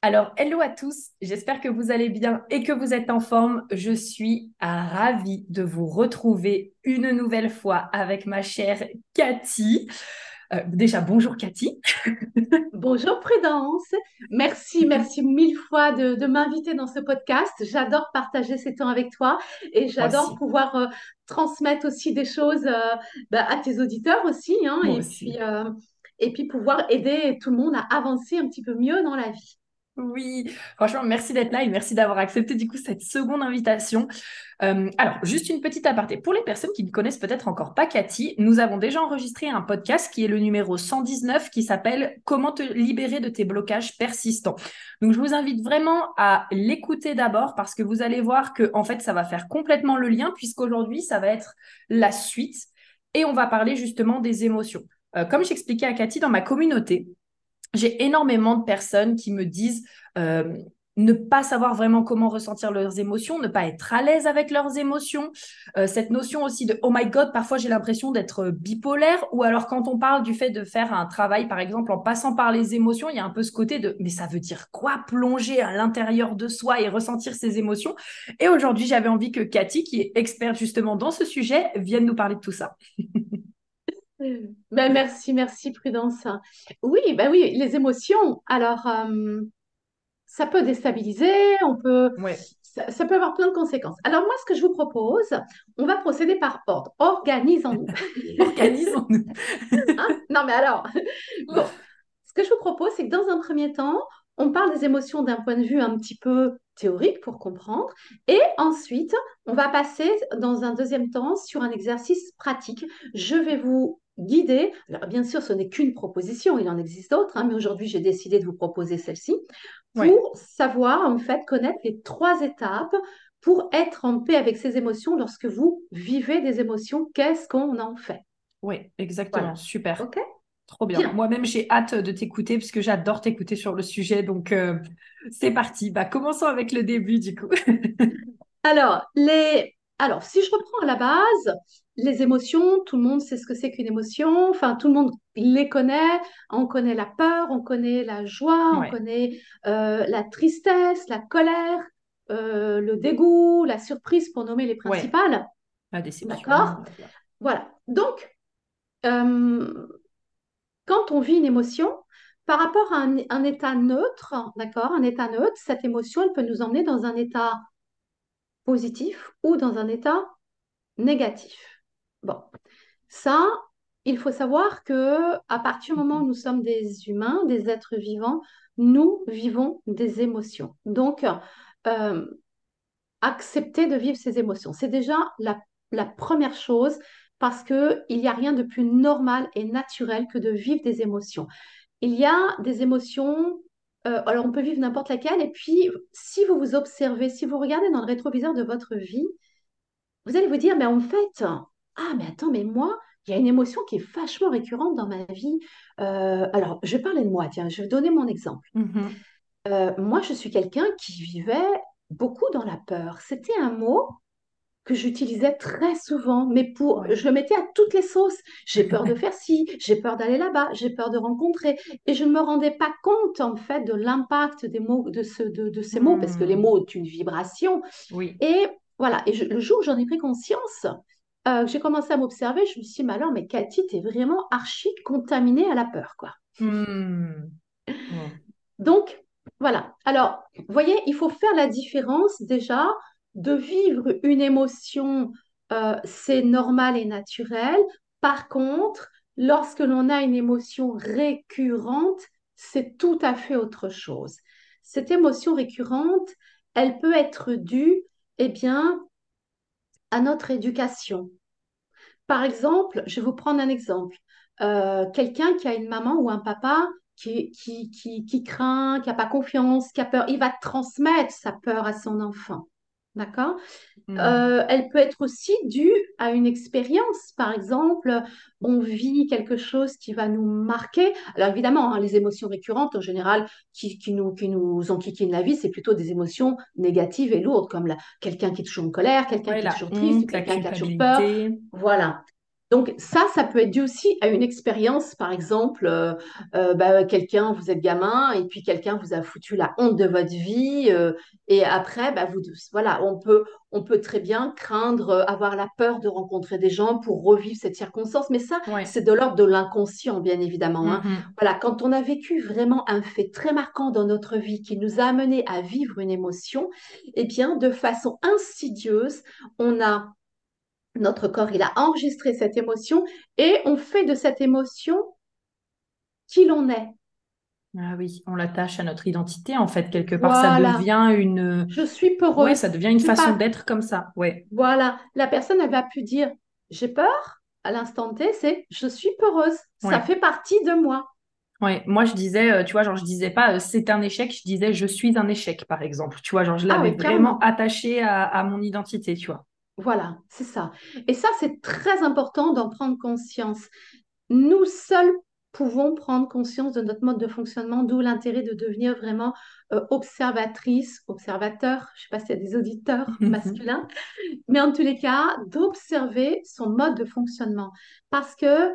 Alors, hello à tous, j'espère que vous allez bien et que vous êtes en forme. Je suis ravie de vous retrouver une nouvelle fois avec ma chère Cathy. Euh, déjà, bonjour Cathy. bonjour Prudence. Merci, merci mille fois de, m'inviter dans ce podcast. J'adore partager ces temps avec toi et j'adore pouvoir euh, transmettre aussi des choses euh, bah, à tes auditeurs aussi. Hein, et, Puis, et puis pouvoir aider tout le monde à avancer un petit peu mieux dans la vie. Oui, franchement, merci d'être là et merci d'avoir accepté du coup cette seconde invitation. Euh, alors, juste une petite aparté. Pour les personnes qui ne connaissent peut-être encore pas Cathy, nous avons déjà enregistré un podcast qui est le numéro 119 qui s'appelle Comment te libérer de tes blocages persistants. Donc, je vous invite vraiment à l'écouter d'abord parce que vous allez voir que en fait, ça va faire complètement le lien puisqu'aujourd'hui, ça va être la suite et on va parler justement des émotions. Euh, comme j'expliquais à Cathy dans ma communauté, j'ai énormément de personnes qui me disent euh, ne pas savoir vraiment comment ressentir leurs émotions, ne pas être à l'aise avec leurs émotions. Euh, cette notion aussi de oh my god, parfois j'ai l'impression d'être bipolaire, ou alors quand on parle du fait de faire un travail, par exemple, en passant par les émotions, il y a un peu ce côté de mais ça veut dire quoi plonger à l'intérieur de soi et ressentir ses émotions? Et aujourd'hui, j'avais envie que Cathy, qui est experte justement dans ce sujet, vienne nous parler de tout ça. Ben, merci, merci Prudence. Oui, ben oui, les émotions. Alors, euh, ça peut déstabiliser, on peut, ça, peut avoir plein de conséquences. Alors moi, ce que je vous propose, on va procéder par ordre. Organisons-nous. Organisons-nous. Hein? non, mais alors, bon, ce que je vous propose, c'est que dans un premier temps, on parle des émotions d'un point de vue un petit peu théorique pour comprendre. Et ensuite, on va passer dans un deuxième temps sur un exercice pratique. Je vais vous guider. Alors, bien sûr, ce n'est qu'une proposition, il en existe d'autres, hein, mais aujourd'hui, j'ai décidé de vous proposer celle-ci pour savoir, en fait, connaître les trois étapes pour être en paix avec ses émotions lorsque vous vivez des émotions. Qu'est-ce qu'on en fait? Oui, exactement. Super. OK? Trop bien. Moi-même, j'ai hâte de t'écouter parce que j'adore t'écouter sur le sujet. Donc, euh, c'est parti. Bah, commençons avec le début, du coup. Alors, les... Alors, si je reprends à la base, les émotions, tout le monde sait ce que c'est qu'une émotion, enfin tout le monde les connaît, on connaît la peur, on connaît la joie, on connaît euh, la tristesse, la colère, euh, le dégoût, la surprise pour nommer les principales. La déception. D'accord Voilà. Donc, euh, quand on vit une émotion, par rapport à un, un état neutre, d'accord, un état neutre, cette émotion, elle peut nous emmener dans un état positif ou dans un état négatif. Bon, ça, il faut savoir que à partir du moment où nous sommes des humains, des êtres vivants, nous vivons des émotions. Donc, euh, accepter de vivre ces émotions, c'est déjà la, première chose parce qu'il n'y a rien de plus normal et naturel que de vivre des émotions. Il y a des émotions, euh, alors on peut vivre n'importe laquelle, et puis si vous vous observez, si vous regardez dans le rétroviseur de votre vie, vous allez vous dire, mais en fait, ah, mais attends, mais moi, il y a une émotion qui est vachement récurrente dans ma vie. Euh, alors, je vais parler de moi, tiens, je vais donner mon exemple. Mm-hmm. Euh, moi, je suis quelqu'un qui vivait beaucoup dans la peur. C'était un mot que j'utilisais très souvent, mais pour, je le mettais à toutes les sauces. J'ai peur de faire ci, j'ai peur d'aller là-bas, j'ai peur de rencontrer, et je ne me rendais pas compte en fait de l'impact des mots, de, ce, de, ces mots, parce que les hmm. mots ont une vibration. Oui. Et voilà, et le jour où j'en ai pris conscience, euh, j'ai commencé à m'observer, je me suis dit, mais alors, mais Cathy, t'es vraiment archi contaminée à la peur, quoi. Hmm. Donc, voilà. Alors, vous voyez, il faut faire la différence déjà de vivre une émotion, euh, c'est normal et naturel. Par contre, lorsque l'on a une émotion récurrente, c'est tout à fait autre chose. Cette émotion récurrente, elle peut être due, eh bien, à notre éducation. Par exemple, je vais vous prendre un exemple. Euh, quelqu'un qui a une maman ou un papa qui, qui, qui, qui craint, qui n'a pas confiance, qui a peur, il va transmettre sa peur à son enfant. D'accord? Euh, Elle peut être aussi due à une expérience. Par exemple, on vit quelque chose qui va nous marquer. Alors évidemment, hein, les émotions récurrentes, en général, qui, qui, nous, qui nous enquiquinent la vie, c'est plutôt des émotions négatives et lourdes, comme quelqu'un qui est toujours en colère, quelqu'un qui est toujours triste, quelqu'un qui a toujours peur. Voilà. Donc ça, ça peut être dû aussi à une expérience, par exemple, euh, euh, bah, quelqu'un, vous êtes gamin, et puis quelqu'un vous a foutu la honte de votre vie, euh, et après, bah, vous, voilà, on peut, on peut très bien craindre, avoir la peur de rencontrer des gens pour revivre cette circonstance, mais ça, c'est de l'ordre de l'inconscient, bien évidemment. Hein. Mm-hmm. Voilà, quand on a vécu vraiment un fait très marquant dans notre vie qui nous a amené à vivre une émotion, eh bien, de façon insidieuse, on a notre corps, il a enregistré cette émotion et on fait de cette émotion qui l'on est. Ah oui, on l'attache à notre identité en fait quelque part. Ça devient une. Je suis peureuse. Ouais, ça devient une façon d'être comme ça. Ouais. Voilà, la personne elle va pu dire j'ai peur à l'instant T, c'est je suis peureuse. Ça fait partie de moi. Ouais, moi je disais, euh, tu vois, genre je disais pas euh, c'est un échec, je disais je suis un échec par exemple. Tu vois, genre je ah l'avais vraiment attaché à, à mon identité, tu vois. Voilà, c'est ça. Et ça, c'est très important d'en prendre conscience. Nous seuls pouvons prendre conscience de notre mode de fonctionnement, d'où l'intérêt de devenir vraiment euh, observatrice, observateur, je ne sais pas s'il y a des auditeurs masculins, mais en tous les cas, d'observer son mode de fonctionnement. Parce que,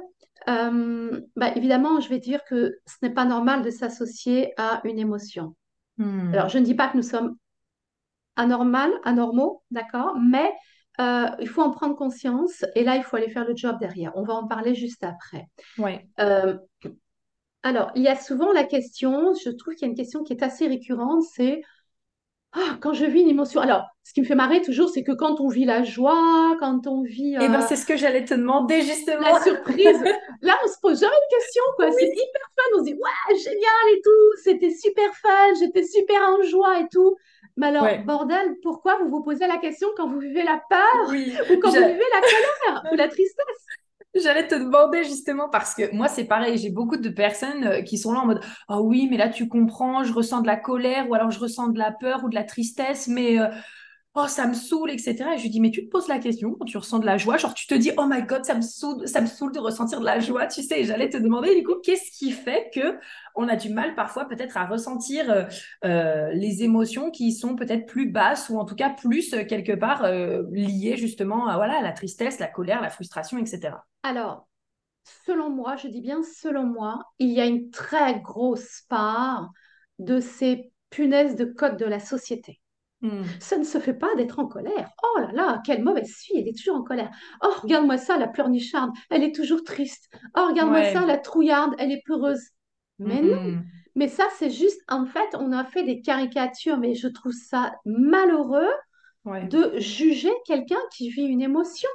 euh, bah, évidemment, je vais dire que ce n'est pas normal de s'associer à une émotion. Hmm. Alors, je ne dis pas que nous sommes anormal, anormaux, d'accord, mais euh, il faut en prendre conscience et là, il faut aller faire le job derrière. On va en parler juste après. Ouais. Euh, alors, il y a souvent la question, je trouve qu'il y a une question qui est assez récurrente, c'est ah, quand je vis une émotion. Alors, ce qui me fait marrer toujours, c'est que quand on vit la joie, quand on vit. Eh ben, euh, c'est ce que j'allais te demander justement. La surprise. Là, on se pose jamais de questions, quoi. C'est hyper fun. On se dit, ouais, génial et tout. C'était super fun. J'étais super en joie et tout. Mais alors, bordel, pourquoi vous vous posez la question quand vous vivez la peur ou quand vous vivez la colère ou la tristesse? J'allais te demander justement parce que moi c'est pareil, j'ai beaucoup de personnes euh, qui sont là en mode oh oui mais là tu comprends, je ressens de la colère ou alors je ressens de la peur ou de la tristesse mais euh, oh ça me saoule etc. Et je lui dis mais tu te poses la question quand tu ressens de la joie, genre tu te dis oh my god ça me saoule, de ressentir de la joie, tu sais. J'allais te demander du coup qu'est-ce qui fait que on a du mal parfois peut-être à ressentir euh, euh, les émotions qui sont peut-être plus basses ou en tout cas plus euh, quelque part liées justement à voilà la tristesse, la colère, la frustration, etc. Alors selon moi, je dis bien selon moi, il y a une très grosse part de ces punaises de code de la société. Hmm. Ça ne se fait pas d'être en colère. Oh là là, quelle mauvaise fille, elle est toujours en colère. Oh, regarde-moi ça, la pleurnicharde, elle est toujours triste. Oh, regarde-moi ça, la trouillarde, elle est peureuse. Mais non, hmm. mais ça, c'est juste, en fait, on a fait des caricatures, mais je trouve ça malheureux de juger quelqu'un qui vit une émotion.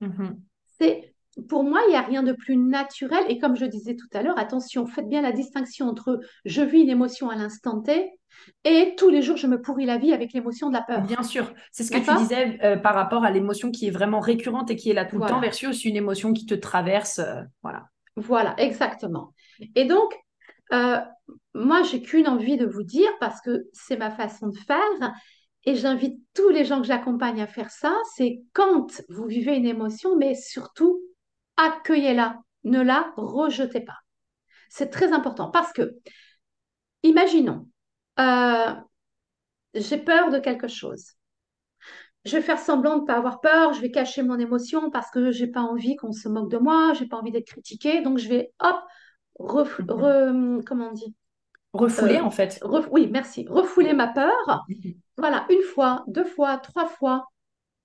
Mm-hmm. C'est pour moi, il n'y a rien de plus naturel. Et comme je disais tout à l'heure, attention, faites bien la distinction entre je vis une émotion à l'instant T et tous les jours, je me pourris la vie avec l'émotion de la peur. Bien sûr, c'est ce que tu disais euh, par rapport à l'émotion qui est vraiment récurrente et qui est là tout le temps versus une émotion qui te traverse. Euh, voilà. Voilà, exactement. Et donc, euh, moi, j'ai qu'une envie de vous dire parce que c'est ma façon de faire. Et j'invite tous les gens que j'accompagne à faire ça, c'est quand vous vivez une émotion, mais surtout accueillez-la, ne la rejetez pas. C'est très important parce que, imaginons, euh, j'ai peur de quelque chose. je vais faire semblant de ne pas avoir peur, je vais cacher mon émotion parce que j'ai pas envie qu'on se moque de moi, j'ai pas envie d'être critiquée, donc je vais, hop, Mhm. re- comment on dit? Refouler, Euh, en fait. ref- oui, merci, refouler ma peur. Mhm. Voilà, une fois, deux fois, trois fois.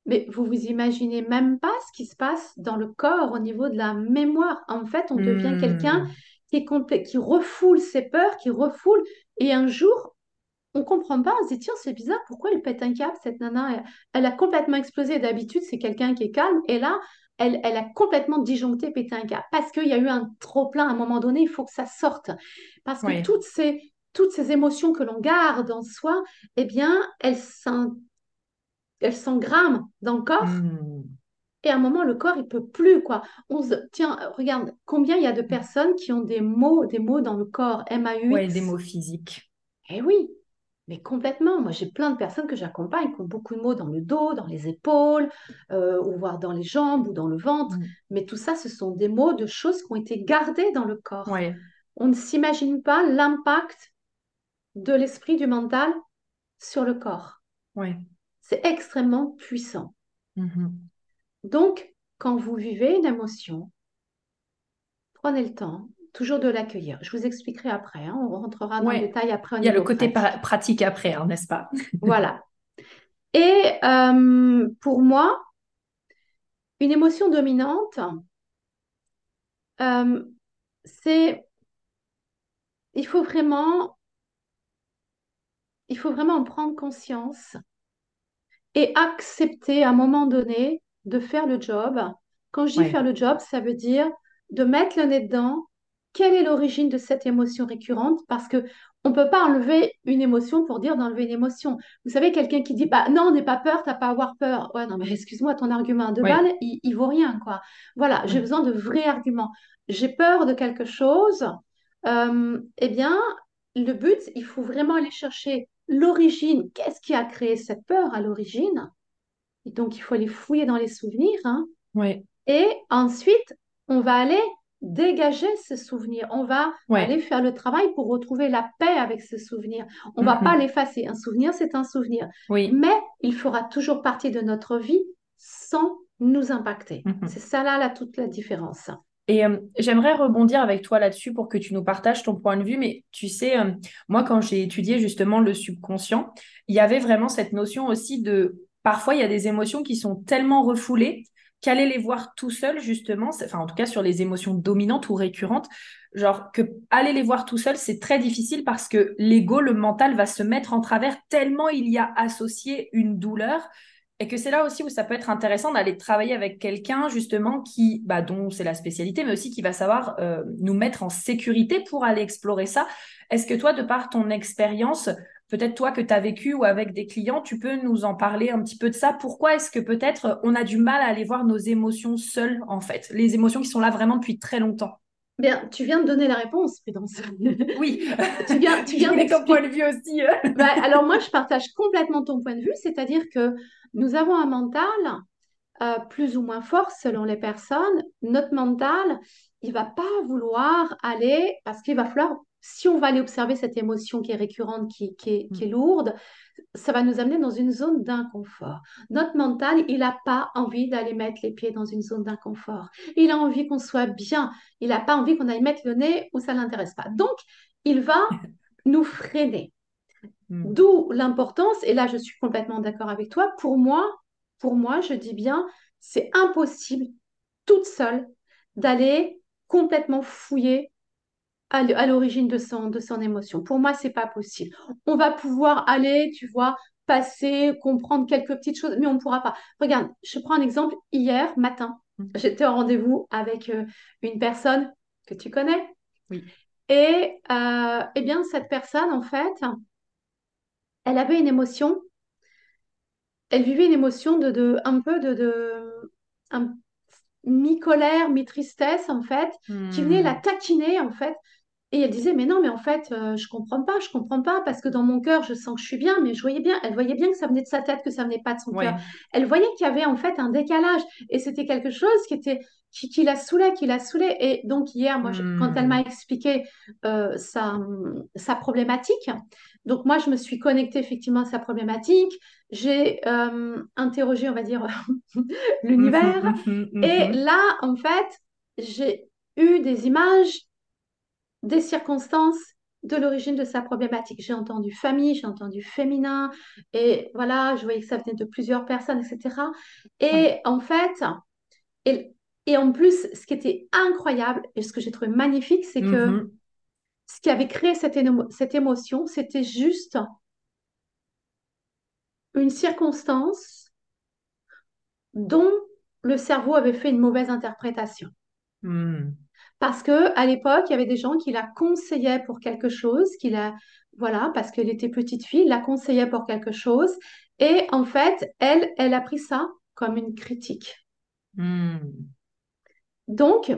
Mais vous vous imaginez même pas ce qui se passe dans le corps au niveau de la mémoire. En fait, on devient quelqu'un qui, est complet- qui refoule ses peurs, qui refoule. Et un jour, on comprend pas, on se dit, tiens, c'est bizarre, pourquoi elle pète un câble, cette nana? Elle, elle a complètement explosé. D'habitude, c'est quelqu'un qui est calme. Et là, elle, elle a complètement disjoncté, pété un câble. Parce qu'il y a eu un trop-plein à un moment donné, il faut que ça sorte. Parce que toutes ces, toutes ces émotions que l'on garde en soi, eh bien, elles s'en- elles s'engramment dans le corps. Hmm. Et à un moment, le corps, il peut plus, quoi. On se... Tiens, regarde, combien il y a de personnes qui ont des mots, des mots dans le corps, Ouais, des M-A-U-X. mots physiques. Eh oui, mais complètement. Moi, j'ai plein de personnes que j'accompagne qui ont beaucoup de maux dans le dos, dans les épaules, euh, ou voire dans les jambes ou dans le ventre. Hmm. Mais tout ça, ce sont des mots de choses qui ont été gardées dans le corps. Ouais, On ne s'imagine pas l'impact de l'esprit, du mental sur le corps. ouais. C'est extrêmement puissant. Mhm. Donc, quand vous vivez une émotion, prenez le temps toujours de l'accueillir. Je vous expliquerai après, hein. On rentrera dans le Ouais. détail après Il y a le côté pra- pratique. pratique après, hein, n'est-ce pas? Voilà. Et euh, pour moi, une émotion dominante, euh, c'est, il faut vraiment, il faut vraiment en prendre conscience et accepter à un moment donné de faire le job. Quand je dis Ouais, faire le job, ça veut dire de mettre le nez dedans. Quelle est l'origine de cette émotion récurrente? Parce que on ne peut pas enlever une émotion pour dire d'enlever une émotion. Vous savez, quelqu'un qui dit bah, non, n'aie pas peur, t'as pas à avoir peur. Ouais, non, mais excuse-moi, ton argument ouais, balles, il, il vaut rien, quoi. Voilà, j'ai besoin de vrais arguments. J'ai peur de quelque chose. Euh, eh bien, le but, il faut vraiment aller chercher l'origine. Qu'est-ce qui a créé cette peur à l'origine? Et donc, il faut aller fouiller dans les souvenirs, hein. Et ensuite, on va aller dégager ce souvenir. On va aller faire le travail pour retrouver la paix avec ce souvenir. On ne va pas Mhm. l'effacer. Un souvenir, c'est un souvenir. Oui. Mais il fera toujours partie de notre vie sans nous impacter. C'est Mhm. ça là, là toute la différence. Et euh, j'aimerais rebondir avec toi là-dessus pour que tu nous partages ton point de vue. Mais tu sais, euh, moi, quand j'ai étudié justement le subconscient, il y avait vraiment cette notion aussi de... Parfois, il y a des émotions qui sont tellement refoulées qu'aller les voir tout seul, justement, enfin, en tout cas, sur les émotions dominantes ou récurrentes, genre que aller les voir tout seul, c'est très difficile parce que l'ego, le mental, va se mettre en travers tellement il y a associé une douleur et que c'est là aussi où ça peut être intéressant d'aller travailler avec quelqu'un justement qui, bah, dont c'est la spécialité, mais aussi qui va savoir euh, nous mettre en sécurité pour aller explorer ça. Est-ce que toi, de par ton expérience, peut-être toi que tu as vécu ou avec des clients, tu peux nous en parler un petit peu de ça Pourquoi est-ce que peut-être on a du mal à aller voir nos émotions seules, en fait? Les émotions qui sont là vraiment depuis très longtemps. Bien, tu viens de donner la réponse, Prudence. Oui, Tu viens, tu viens voulais ton point de vue aussi. euh. Bah, alors moi, je partage complètement ton point de vue, c'est-à-dire que nous avons un mental euh, plus ou moins fort selon les personnes. Notre mental, il va pas vouloir aller, parce qu'il va falloir, si on va aller observer cette émotion qui est récurrente, qui, qui est, qui est lourde, ça va nous amener dans une zone d'inconfort. Notre mental, il n'a pas envie d'aller mettre les pieds dans une zone d'inconfort. Il a envie qu'on soit bien. Il n'a pas envie qu'on aille mettre le nez où ça ne l'intéresse pas. Donc, il va nous freiner. Hmm. D'où l'importance, et là je suis complètement d'accord avec toi, pour moi, pour moi, je dis bien, c'est impossible toute seule d'aller complètement fouiller à l'origine de son, de son émotion. Pour moi, c'est pas possible. On va pouvoir aller, tu vois, passer, comprendre quelques petites choses, mais on ne pourra pas. Regarde, je prends un exemple. Hier matin, j'étais en rendez-vous avec euh, une personne que tu connais, Oui. et euh, eh bien, cette personne, en fait, elle avait une émotion elle vivait une émotion de, de un peu de, de un- mi-colère, mi-tristesse en fait, qui venait la Hmm. taquiner en fait. Et elle disait, mais non, mais en fait, euh, je comprends pas, je comprends pas, parce que dans mon cœur, je sens que je suis bien, mais je voyais bien, elle voyait bien que ça venait de sa tête, que ça venait pas de son cœur. Elle voyait qu'il y avait en fait un décalage, et c'était quelque chose qui était qui, la saoulait, qui la saoulait. Et donc hier, moi, quand elle m'a hmm. expliqué euh, sa, sa problématique, donc moi, je me suis connectée effectivement à sa problématique. J'ai euh, interrogé, on va dire, l'univers. et là, en fait, j'ai eu des images des circonstances de l'origine de sa problématique. J'ai entendu famille, j'ai entendu féminin, et voilà, je voyais que ça venait de plusieurs personnes, etc. Et en fait, et, et, en plus, ce qui était incroyable et ce que j'ai trouvé magnifique, c'est que mm-hmm. ce qui avait créé cette, cette émotion, c'était juste une circonstance dont le cerveau avait fait une mauvaise interprétation. Mm. Parce que à l'époque, il y avait des gens qui la conseillaient pour quelque chose, qui la, voilà, parce qu'elle était petite fille, la conseillaient pour quelque chose. Et en fait, elle, elle a pris ça comme une critique. Hmm. Donc,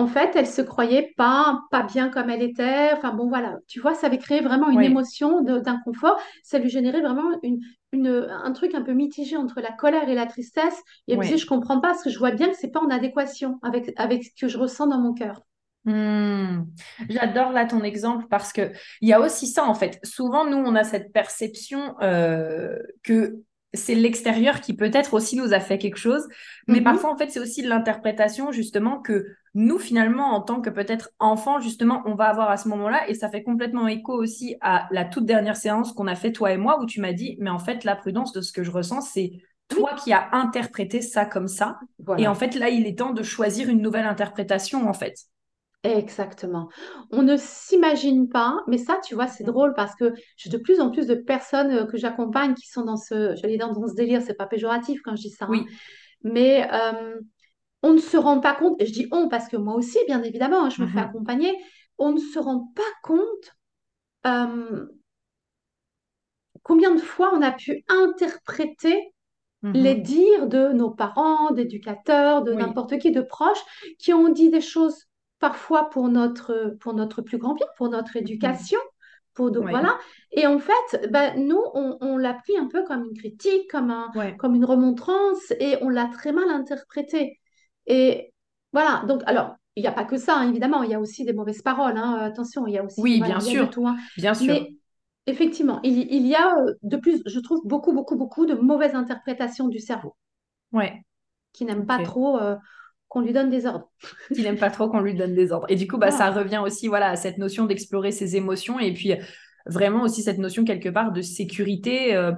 en fait, elle se croyait pas, pas bien comme elle était. Enfin bon, voilà, tu vois, ça avait créé vraiment une émotion d'inconfort. Ça lui générait vraiment une, une, un truc un peu mitigé entre la colère et la tristesse. Et elle me disait, je comprends pas, parce que je vois bien que c'est pas en adéquation avec, avec ce que je ressens dans mon cœur. Hmm. J'adore là ton exemple parce que il y a aussi ça en fait. Souvent nous on a cette perception euh, que c'est l'extérieur qui peut-être aussi nous a fait quelque chose, mais mm-hmm. parfois en fait c'est aussi l'interprétation justement que nous finalement en tant que peut-être enfant justement on va avoir à ce moment-là. Et ça fait complètement écho aussi à la toute dernière séance qu'on a fait toi et moi où tu m'as dit mais en fait la prudence de ce que je ressens c'est toi qui as interprété ça comme ça. Et en fait là il est temps de choisir une nouvelle interprétation en fait. Exactement. On ne s'imagine pas, mais ça, tu vois, c'est drôle parce que j'ai de plus en plus de personnes euh, que j'accompagne qui sont dans ce, j'allais dire dans ce délire, c'est pas péjoratif quand je dis ça, hein. mais euh, on ne se rend pas compte, et je dis on parce que moi aussi, bien évidemment, hein, je me fais mhm. accompagner, on ne se rend pas compte euh, combien de fois on a pu interpréter les mhm. dires de nos parents, d'éducateurs, de n'importe qui, de proches, qui ont dit des choses parfois pour notre, pour notre plus grand bien, pour notre éducation. Pour Voilà. Et en fait, ben, nous, on, l'a pris un peu comme une critique, comme, un, comme une remontrance, et on l'a très mal interprété. Et voilà, donc, alors, il n'y a pas que ça, hein, évidemment, il y a aussi des mauvaises paroles, hein, attention, il y a aussi... Oui, bien sûr, tout, hein. bien sûr. Mais effectivement, il, il, y a euh, de plus, je trouve, beaucoup, beaucoup, beaucoup de mauvaises interprétations du cerveau. Ouais. Qui n'aiment pas trop... Euh, qu'on lui donne des ordres. Qu'il n'aime pas trop qu'on lui donne des ordres. Et du coup, bah, ça revient aussi voilà, à cette notion d'explorer ses émotions et puis vraiment aussi cette notion quelque part de sécurité. Euh,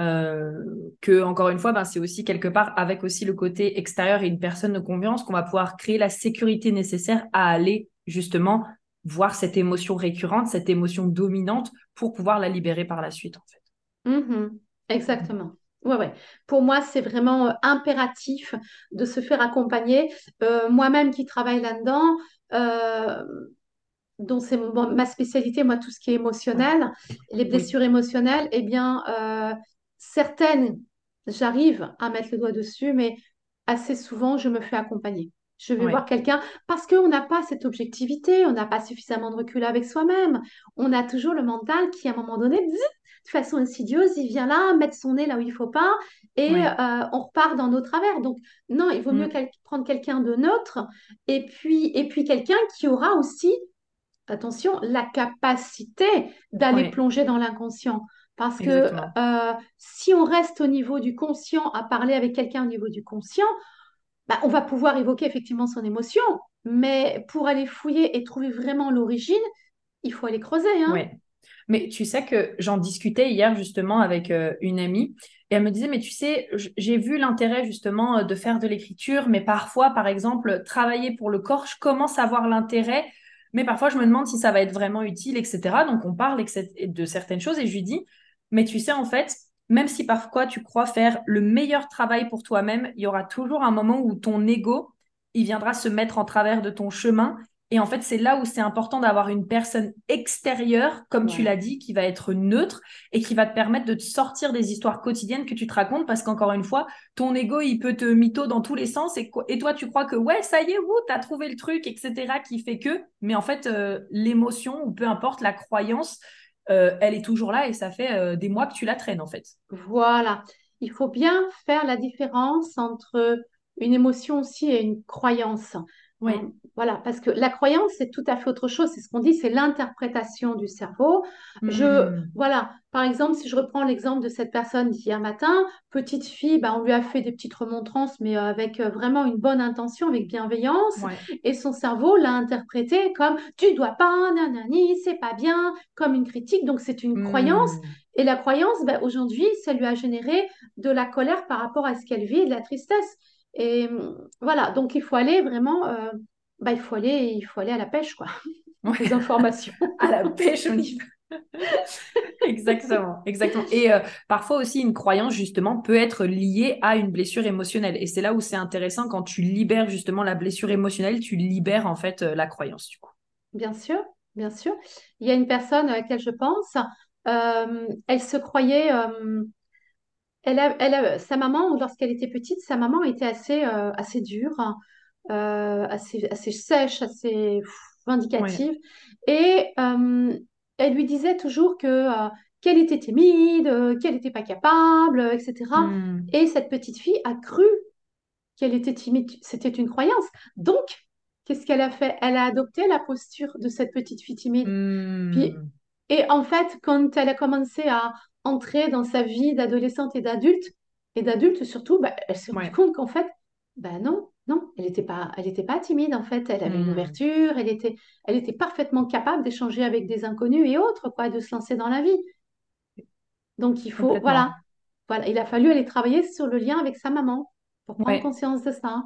euh, que encore une fois, ben, c'est aussi quelque part avec aussi le côté extérieur et une personne de confiance qu'on va pouvoir créer la sécurité nécessaire à aller justement voir cette émotion récurrente, cette émotion dominante pour pouvoir la libérer par la suite en fait. Mm-hmm. Exactement. Ouais, ouais. Pour moi, c'est vraiment euh, impératif de se faire accompagner. Euh, moi-même qui travaille là-dedans, euh, dont c'est ma spécialité, moi, tout ce qui est émotionnel, les blessures émotionnelles, eh bien, certaines, j'arrive à mettre le doigt dessus, mais assez souvent, je me fais accompagner. Je vais voir quelqu'un parce qu'on n'a pas cette objectivité, on n'a pas suffisamment de recul avec soi-même. On a toujours le mental qui, à un moment donné, de façon insidieuse, il vient là, mettre son nez là où il ne faut pas, et euh, on repart dans nos travers. Donc, non, il vaut mieux mm. prendre quelqu'un de neutre, et puis, et puis quelqu'un qui aura aussi, attention, la capacité d'aller plonger dans l'inconscient. Parce que euh, si on reste au niveau du conscient, à parler avec quelqu'un au niveau du conscient, bah, on va pouvoir évoquer effectivement son émotion, mais pour aller fouiller et trouver vraiment l'origine, il faut aller creuser. Hein. Mais tu sais que j'en discutais hier justement avec euh, une amie et elle me disait, mais tu sais, j'ai vu l'intérêt justement euh, de faire de l'écriture, mais parfois, par exemple, travailler pour le corps, je commence à voir l'intérêt, mais parfois je me demande si ça va être vraiment utile, etc. Donc on parle de certaines choses et je lui dis, mais tu sais, en fait, même si parfois tu crois faire le meilleur travail pour toi-même, il y aura toujours un moment où ton ego, il viendra se mettre en travers de ton chemin Et en fait, c'est là où c'est important d'avoir une personne extérieure, comme tu l'as dit, qui va être neutre et qui va te permettre de te sortir des histoires quotidiennes que tu te racontes parce qu'encore une fois, ton ego, il peut te mytho dans tous les sens et, et toi, tu crois que ouais, ça y est, tu as trouvé le truc, etc., qui fait que, mais en fait, euh, l'émotion ou peu importe la croyance, euh, elle est toujours là et ça fait euh, des mois que tu la traînes en fait. Voilà. Il faut bien faire la différence entre une émotion aussi et une croyance. Oui. Hein, voilà, parce que la croyance, c'est tout à fait autre chose. C'est ce qu'on dit, c'est l'interprétation du cerveau. Je, Hmm. voilà, par exemple, si je reprends l'exemple de cette personne d'hier matin, petite fille, bah, on lui a fait des petites remontrances, mais euh, avec euh, vraiment une bonne intention, avec bienveillance. Ouais. Et son cerveau l'a interprété comme tu dois pas, nanani, c'est pas bien, comme une critique. Donc, c'est une croyance. Hmm. Et la croyance, bah, aujourd'hui, ça lui a généré de la colère par rapport à ce qu'elle vit et de la tristesse. Et hum, voilà, donc il faut aller vraiment, euh, bah, il faut aller, il faut aller à la pêche, quoi, Ouais. aux informations. À la pêche, on y va. Exactement, exactement. Et euh, parfois aussi, une croyance, justement, peut être liée à une blessure émotionnelle. Et c'est là où c'est intéressant quand tu libères justement la blessure émotionnelle, tu libères en fait euh, la croyance, du coup. Bien sûr, bien sûr. Il y a une personne à laquelle je pense, euh, elle se croyait, elle a, elle a- sa maman, lorsqu'elle était petite, sa maman était assez, euh, assez dure, euh, assez, assez sèche, assez pff, Ouais. vindicative. Et euh, elle lui disait toujours que, qu'elle était timide, qu'elle n'était pas capable, etc. Hmm. Et cette petite fille a cru qu'elle était timide. C'était une croyance. Donc, qu'est-ce qu'elle a fait? Elle a adopté la posture de cette petite fille timide. Puis, Hmm. et en fait, quand elle a commencé à entrer dans sa vie d'adolescente et d'adulte, et d'adulte surtout, bah, elle s'est rendue Ouais. compte qu'en fait, bah non, non, elle n'était pas, elle était pas timide en fait. Elle avait une Hmm. ouverture, elle était, elle était parfaitement capable d'échanger avec des inconnus et autres, quoi, de se lancer dans la vie. Donc il faut, voilà, voilà, il a fallu aller travailler sur le lien avec sa maman pour prendre Ouais. conscience de ça.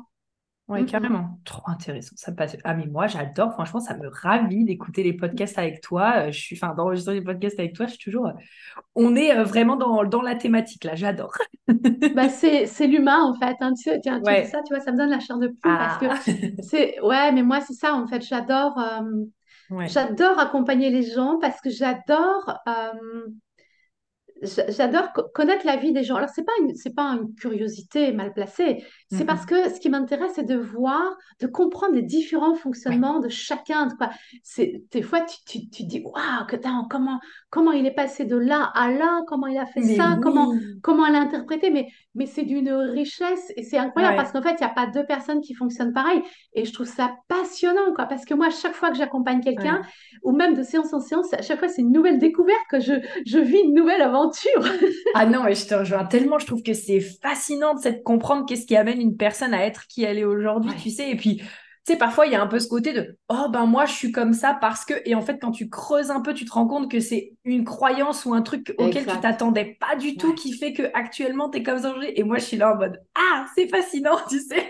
Ouais, Mm, mm. carrément. Trop intéressant. Ça me passe. Ah, mais moi, j'adore. Franchement, ça me ravit d'écouter les podcasts avec toi. Euh, Je suis, enfin, d'enregistrer les podcasts avec toi. Je suis toujours. euh, On est euh, vraiment dans, dans la thématique là. J'adore. Bah, c'est, c'est l'humain en fait. hein. Tu, tiens, tu dis Ouais. ça, tu vois, ça me donne la chair de poule parce que Ah. c'est, ouais, mais moi c'est ça en fait. J'adore, euh, Ouais. j'adore accompagner les gens parce que j'adore. euh, J'a- J'adore co- connaître la vie des gens. Alors, c'est pas une, pas une curiosité mal placée. C'est parce que ce qui m'intéresse, c'est de voir, de comprendre les différents fonctionnements de chacun. Quoi. C'est, des fois, tu, tu, tu dis, waouh, comment, comment il est passé de là à là, comment il a fait Mais ça, comment, comment elle a interprété. Mais, mais c'est d'une richesse et c'est incroyable parce qu'en fait, il n'y a pas deux personnes qui fonctionnent pareil. Et je trouve ça passionnant, quoi, parce que moi, chaque fois que j'accompagne quelqu'un, Ouais. ou même de séance en séance, à chaque fois, c'est une nouvelle découverte que je, je vis une nouvelle aventure. Ah non, mais je te rejoins tellement. Je trouve que c'est fascinant de cette- comprendre qu'est-ce qui amène une personne à être qui elle est aujourd'hui, tu sais. Et puis, tu sais, parfois, il y a un peu ce côté de Oh, ben moi, je suis comme ça parce que. Et en fait, quand tu creuses un peu, tu te rends compte que c'est une croyance ou un truc auquel tu t'attendais pas du tout Ouais. qui fait que actuellement tu es comme ça. Et moi, je suis là en mode Ah, c'est fascinant, tu sais.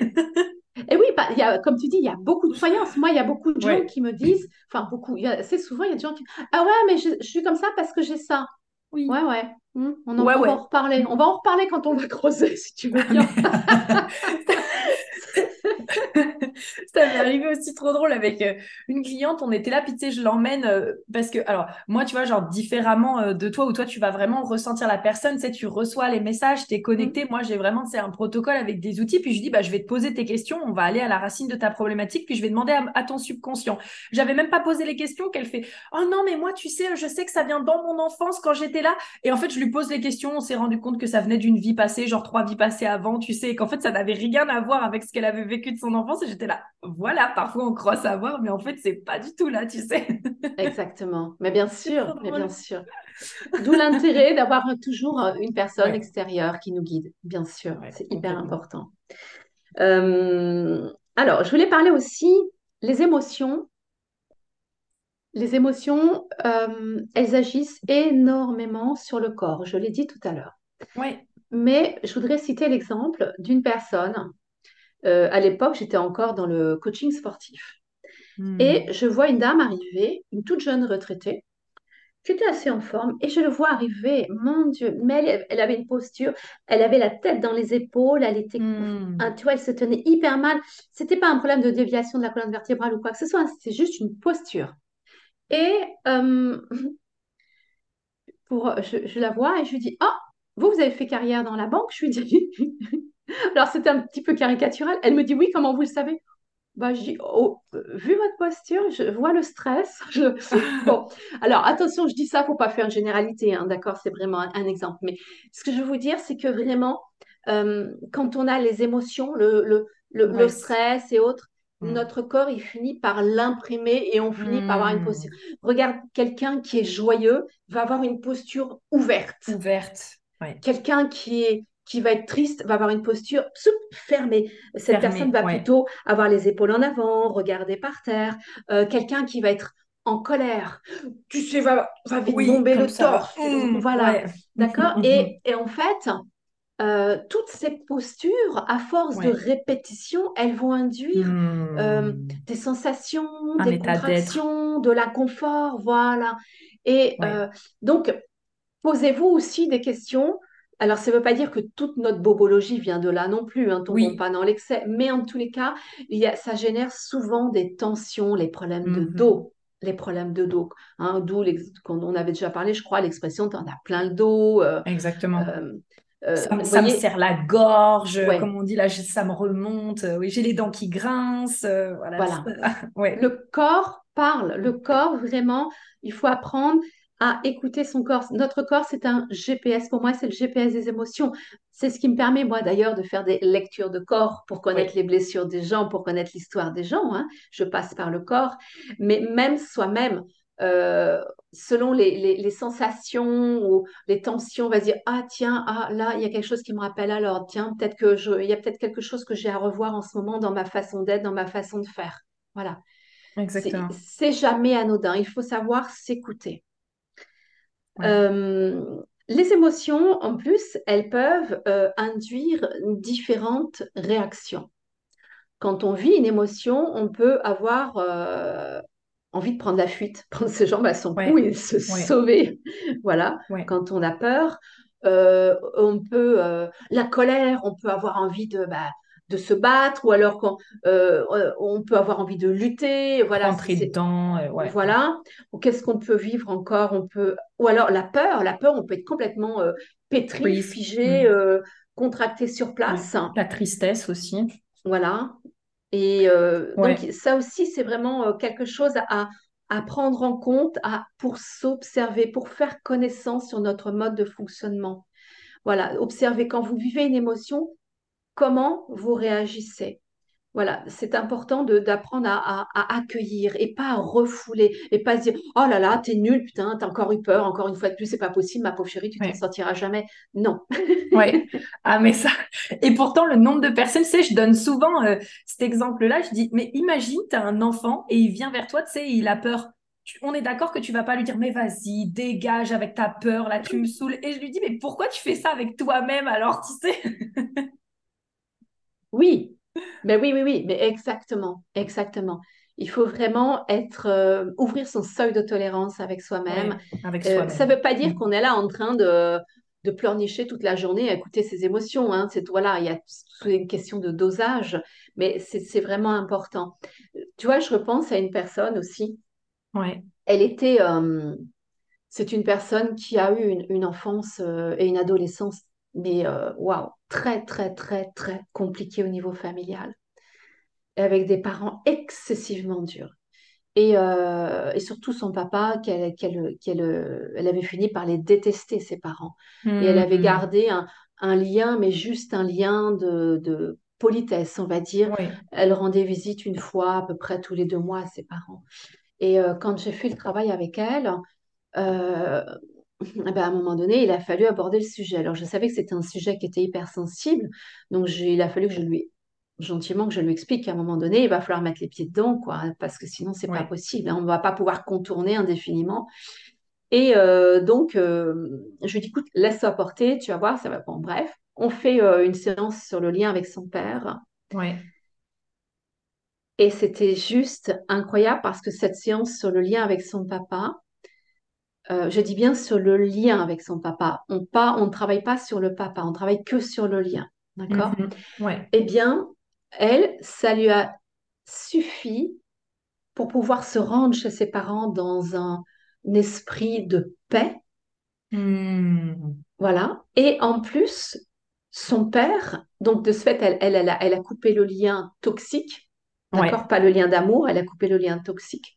Et oui, bah, il y a, comme tu dis, il y a beaucoup de croyances. Moi, il y a beaucoup de gens Ouais. qui me disent, enfin beaucoup, assez souvent, il y a des gens qui, ah ouais, mais je, je suis comme ça parce que j'ai ça. Oui. Ouais, ouais. Hmm, on, en- Ouais, on va en reparler. On va en reparler quand on va creuser, si tu veux bien. Ça m'est arrivé aussi trop drôle avec euh, une cliente, on était là, puis tu sais, je l'emmène euh, parce que, alors, moi, tu vois, genre différemment euh, de toi, où toi, tu vas vraiment ressentir la personne, tu sais, tu reçois les messages, tu es connecté. Moi, j'ai vraiment, c'est un protocole avec des outils, puis je dis, bah, je vais te poser tes questions, on va aller à la racine de ta problématique, puis je vais demander à, à ton subconscient. J'avais même pas posé les questions qu'elle fait, oh non, mais moi, tu sais, je sais que ça vient dans mon enfance quand j'étais là. Et en fait, je lui pose les questions, on s'est rendu compte que ça venait d'une vie passée, genre trois vies passées avant, tu sais, et qu'en fait, ça n'avait rien à voir avec ce qu'elle avait vécu de son enfance. Et j'étais là, voilà, parfois on croit savoir, mais en fait, c'est pas du tout là, tu sais. exactement. Mais bien sûr, mais bien sûr. D'où l'intérêt d'avoir toujours euh, une personne Ouais, extérieure qui nous guide. Bien sûr, ouais, c'est hyper important. Euh, alors, je voulais parler aussi les émotions. Les émotions, euh, elles agissent énormément sur le corps, je l'ai dit tout à l'heure. Ouais. Mais je voudrais citer l'exemple d'une personne. Euh, à l'époque, j'étais encore dans le coaching sportif. Et Hmm. je vois une dame arriver, une toute jeune retraitée, J'étais assez en forme et je le vois arriver, mon Dieu, mais elle, elle avait une posture, elle avait la tête dans les épaules, elle était, Hmm. ah, tu vois, elle se tenait hyper mal. C'était pas un problème de déviation de la colonne vertébrale ou quoi que ce soit, hein, c'était juste une posture. Et euh, pour, je, je la vois et je lui dis, ah, vous, vous avez fait carrière dans la banque? Je lui dis, alors c'était un petit peu caricatural. Elle me dit, oui, comment vous le savez? Bah, je dis, oh, vu votre posture, je vois le stress. Je- Bon, alors attention, je dis ça, faut pas faire une généralité, hein, d'accord, c'est vraiment un, un exemple. Mais ce que je veux vous dire, c'est que vraiment, euh, quand on a les émotions, le, le, le, Ouais. stress et autres, Hmm. notre corps, il finit par l'imprimer et on finit par avoir une posture. Hmm. Regarde, quelqu'un qui est joyeux va avoir une posture ouverte. Ouverte. Ouais. Quelqu'un qui est qui va être triste va avoir une posture fermée. Cette personne va Ouais. plutôt avoir les épaules en avant, regarder par terre. Euh, quelqu'un qui va être en colère, tu sais, va, va vite Oui, bomber le torse. Hmm. Voilà, Ouais. d'accord? Et, et en fait, euh, toutes ces postures, à force de répétition, elles vont induire euh, des sensations, Un des contractions, de l'inconfort, voilà. Et donc, Posez-vous aussi des questions. Alors, ça ne veut pas dire que toute notre bobologie vient de là non plus, hein, tombons Oui. pas dans l'excès, mais en tous les cas, il y a, ça génère souvent des tensions, les problèmes de Mhm. dos, les problèmes de dos. Hein, d'où, quand on avait déjà parlé, je crois, l'expression «t'en as plein le dos». euh, Exactement. euh, euh, Ça me, serre la gorge, comme on dit là, ça me remonte. Oui, j'ai les dents qui grincent. voilà. Ouais. Le corps parle. Le corps, vraiment, il faut apprendre à écouter son corps. Notre corps, c'est un GPS. Pour moi, c'est le GPS des émotions. C'est ce qui me permet, moi, d'ailleurs, de faire des lectures de corps pour connaître Oui. les blessures des gens, pour connaître l'histoire des gens. hein. Je passe par le corps. Mais même soi-même, euh, selon les, les- les sensations ou les tensions, on va se dire, ah tiens, ah là, il y a quelque chose qui me rappelle alors, tiens, peut-être que je, il y a peut-être quelque chose que j'ai à revoir en ce moment dans ma façon d'être, dans ma façon de faire. Voilà. Exactement. c'est jamais anodin. Il faut savoir s'écouter. Ouais. Euh, les émotions, en plus, elles peuvent euh, induire différentes réactions. Quand on vit une émotion, on peut avoir euh, envie de prendre la fuite, prendre ses jambes à son cou et se Ouais. sauver. Voilà. Quand on a peur, on peut, la colère, on peut avoir envie de, bah, de se battre, ou alors quand, euh, on peut avoir envie de lutter. Voilà, Rentrer dedans. euh, ouais. voilà. Ou qu'est-ce qu'on peut vivre encore? On peut, ou alors la peur, la peur, on peut être complètement euh, pétri, figé, Mm. euh, contracté sur place. La tristesse aussi. Voilà. Et euh, donc, ça aussi, c'est vraiment euh, quelque chose à, à prendre en compte à, pour s'observer, pour faire connaissance sur notre mode de fonctionnement. Voilà, observez quand vous vivez une émotion, comment vous réagissez. Voilà, c'est important d'apprendre à, à- à accueillir et pas à refouler et pas se dire oh là là t'es nul putain t'as encore eu peur encore une fois de plus c'est pas possible ma pauvre chérie tu t'en Ouais. sortiras jamais non Ouais. Ah, mais ça. Et pourtant, le nombre de personnes, tu sais, je donne souvent euh, cet exemple-là. Je dis, mais imagine, tu as un enfant et il vient vers toi, tu sais, il a peur. On est d'accord que tu vas pas lui dire, mais vas-y, dégage avec ta peur, là, tu me saoules. Et je lui dis, mais pourquoi tu fais ça avec toi-même alors, tu sais? Oui mais oui oui oui mais exactement exactement il faut vraiment être euh, ouvrir son seuil de tolérance avec soi-même Ouais, avec Euh, ça soi-même. veut pas dire Mm. qu'on est là en train de de pleurnicher toute la journée à écouter ses émotions hein. C'est voilà il y a une question de dosage mais c'est vraiment important tu vois je repense à une personne aussi Ouais. Elle était, euh, c'est une personne qui a eu une, une enfance et une adolescence, mais euh, waouh, très, très, très, très compliquée au niveau familial, avec des parents excessivement durs. Et, euh, et surtout son papa, qu'elle, qu'elle, qu'elle, euh, elle avait fini par les détester, ses parents. Et elle avait Mm. gardé un, un lien, mais juste un lien de, de politesse, on va dire. Elle rendait visite une fois, à peu près tous les deux mois, à ses parents. Et euh, quand j'ai fait le travail avec elle, euh, ben, à un moment donné, il a fallu aborder le sujet. Alors, je savais que c'était un sujet qui était hyper sensible, donc il a fallu que je lui, gentiment, que je lui explique qu'à un moment donné, il va falloir mettre les pieds dedans, quoi, parce que sinon, c'est pas Ouais. possible. hein, on ne va pas pouvoir contourner indéfiniment. Et euh, donc, euh, je lui dis, écoute, laisse-toi porter, tu vas voir, ça va. Bon, bref, on fait euh, une séance sur le lien avec son père. Ouais. Et c'était juste incroyable parce que cette séance sur le lien avec son papa, euh, je dis bien sur le lien avec son papa. On, pas, on ne travaille pas sur le papa, on travaille que sur le lien. D'accord? Mhm. Ouais. Eh bien, elle, ça lui a suffi pour pouvoir se rendre chez ses parents dans un, esprit de paix. Hmm. Voilà. Et en plus, son père, donc de ce fait, elle, elle, elle a, elle a coupé le lien toxique. D'accord? Ouais. Pas le lien d'amour, elle a coupé le lien toxique.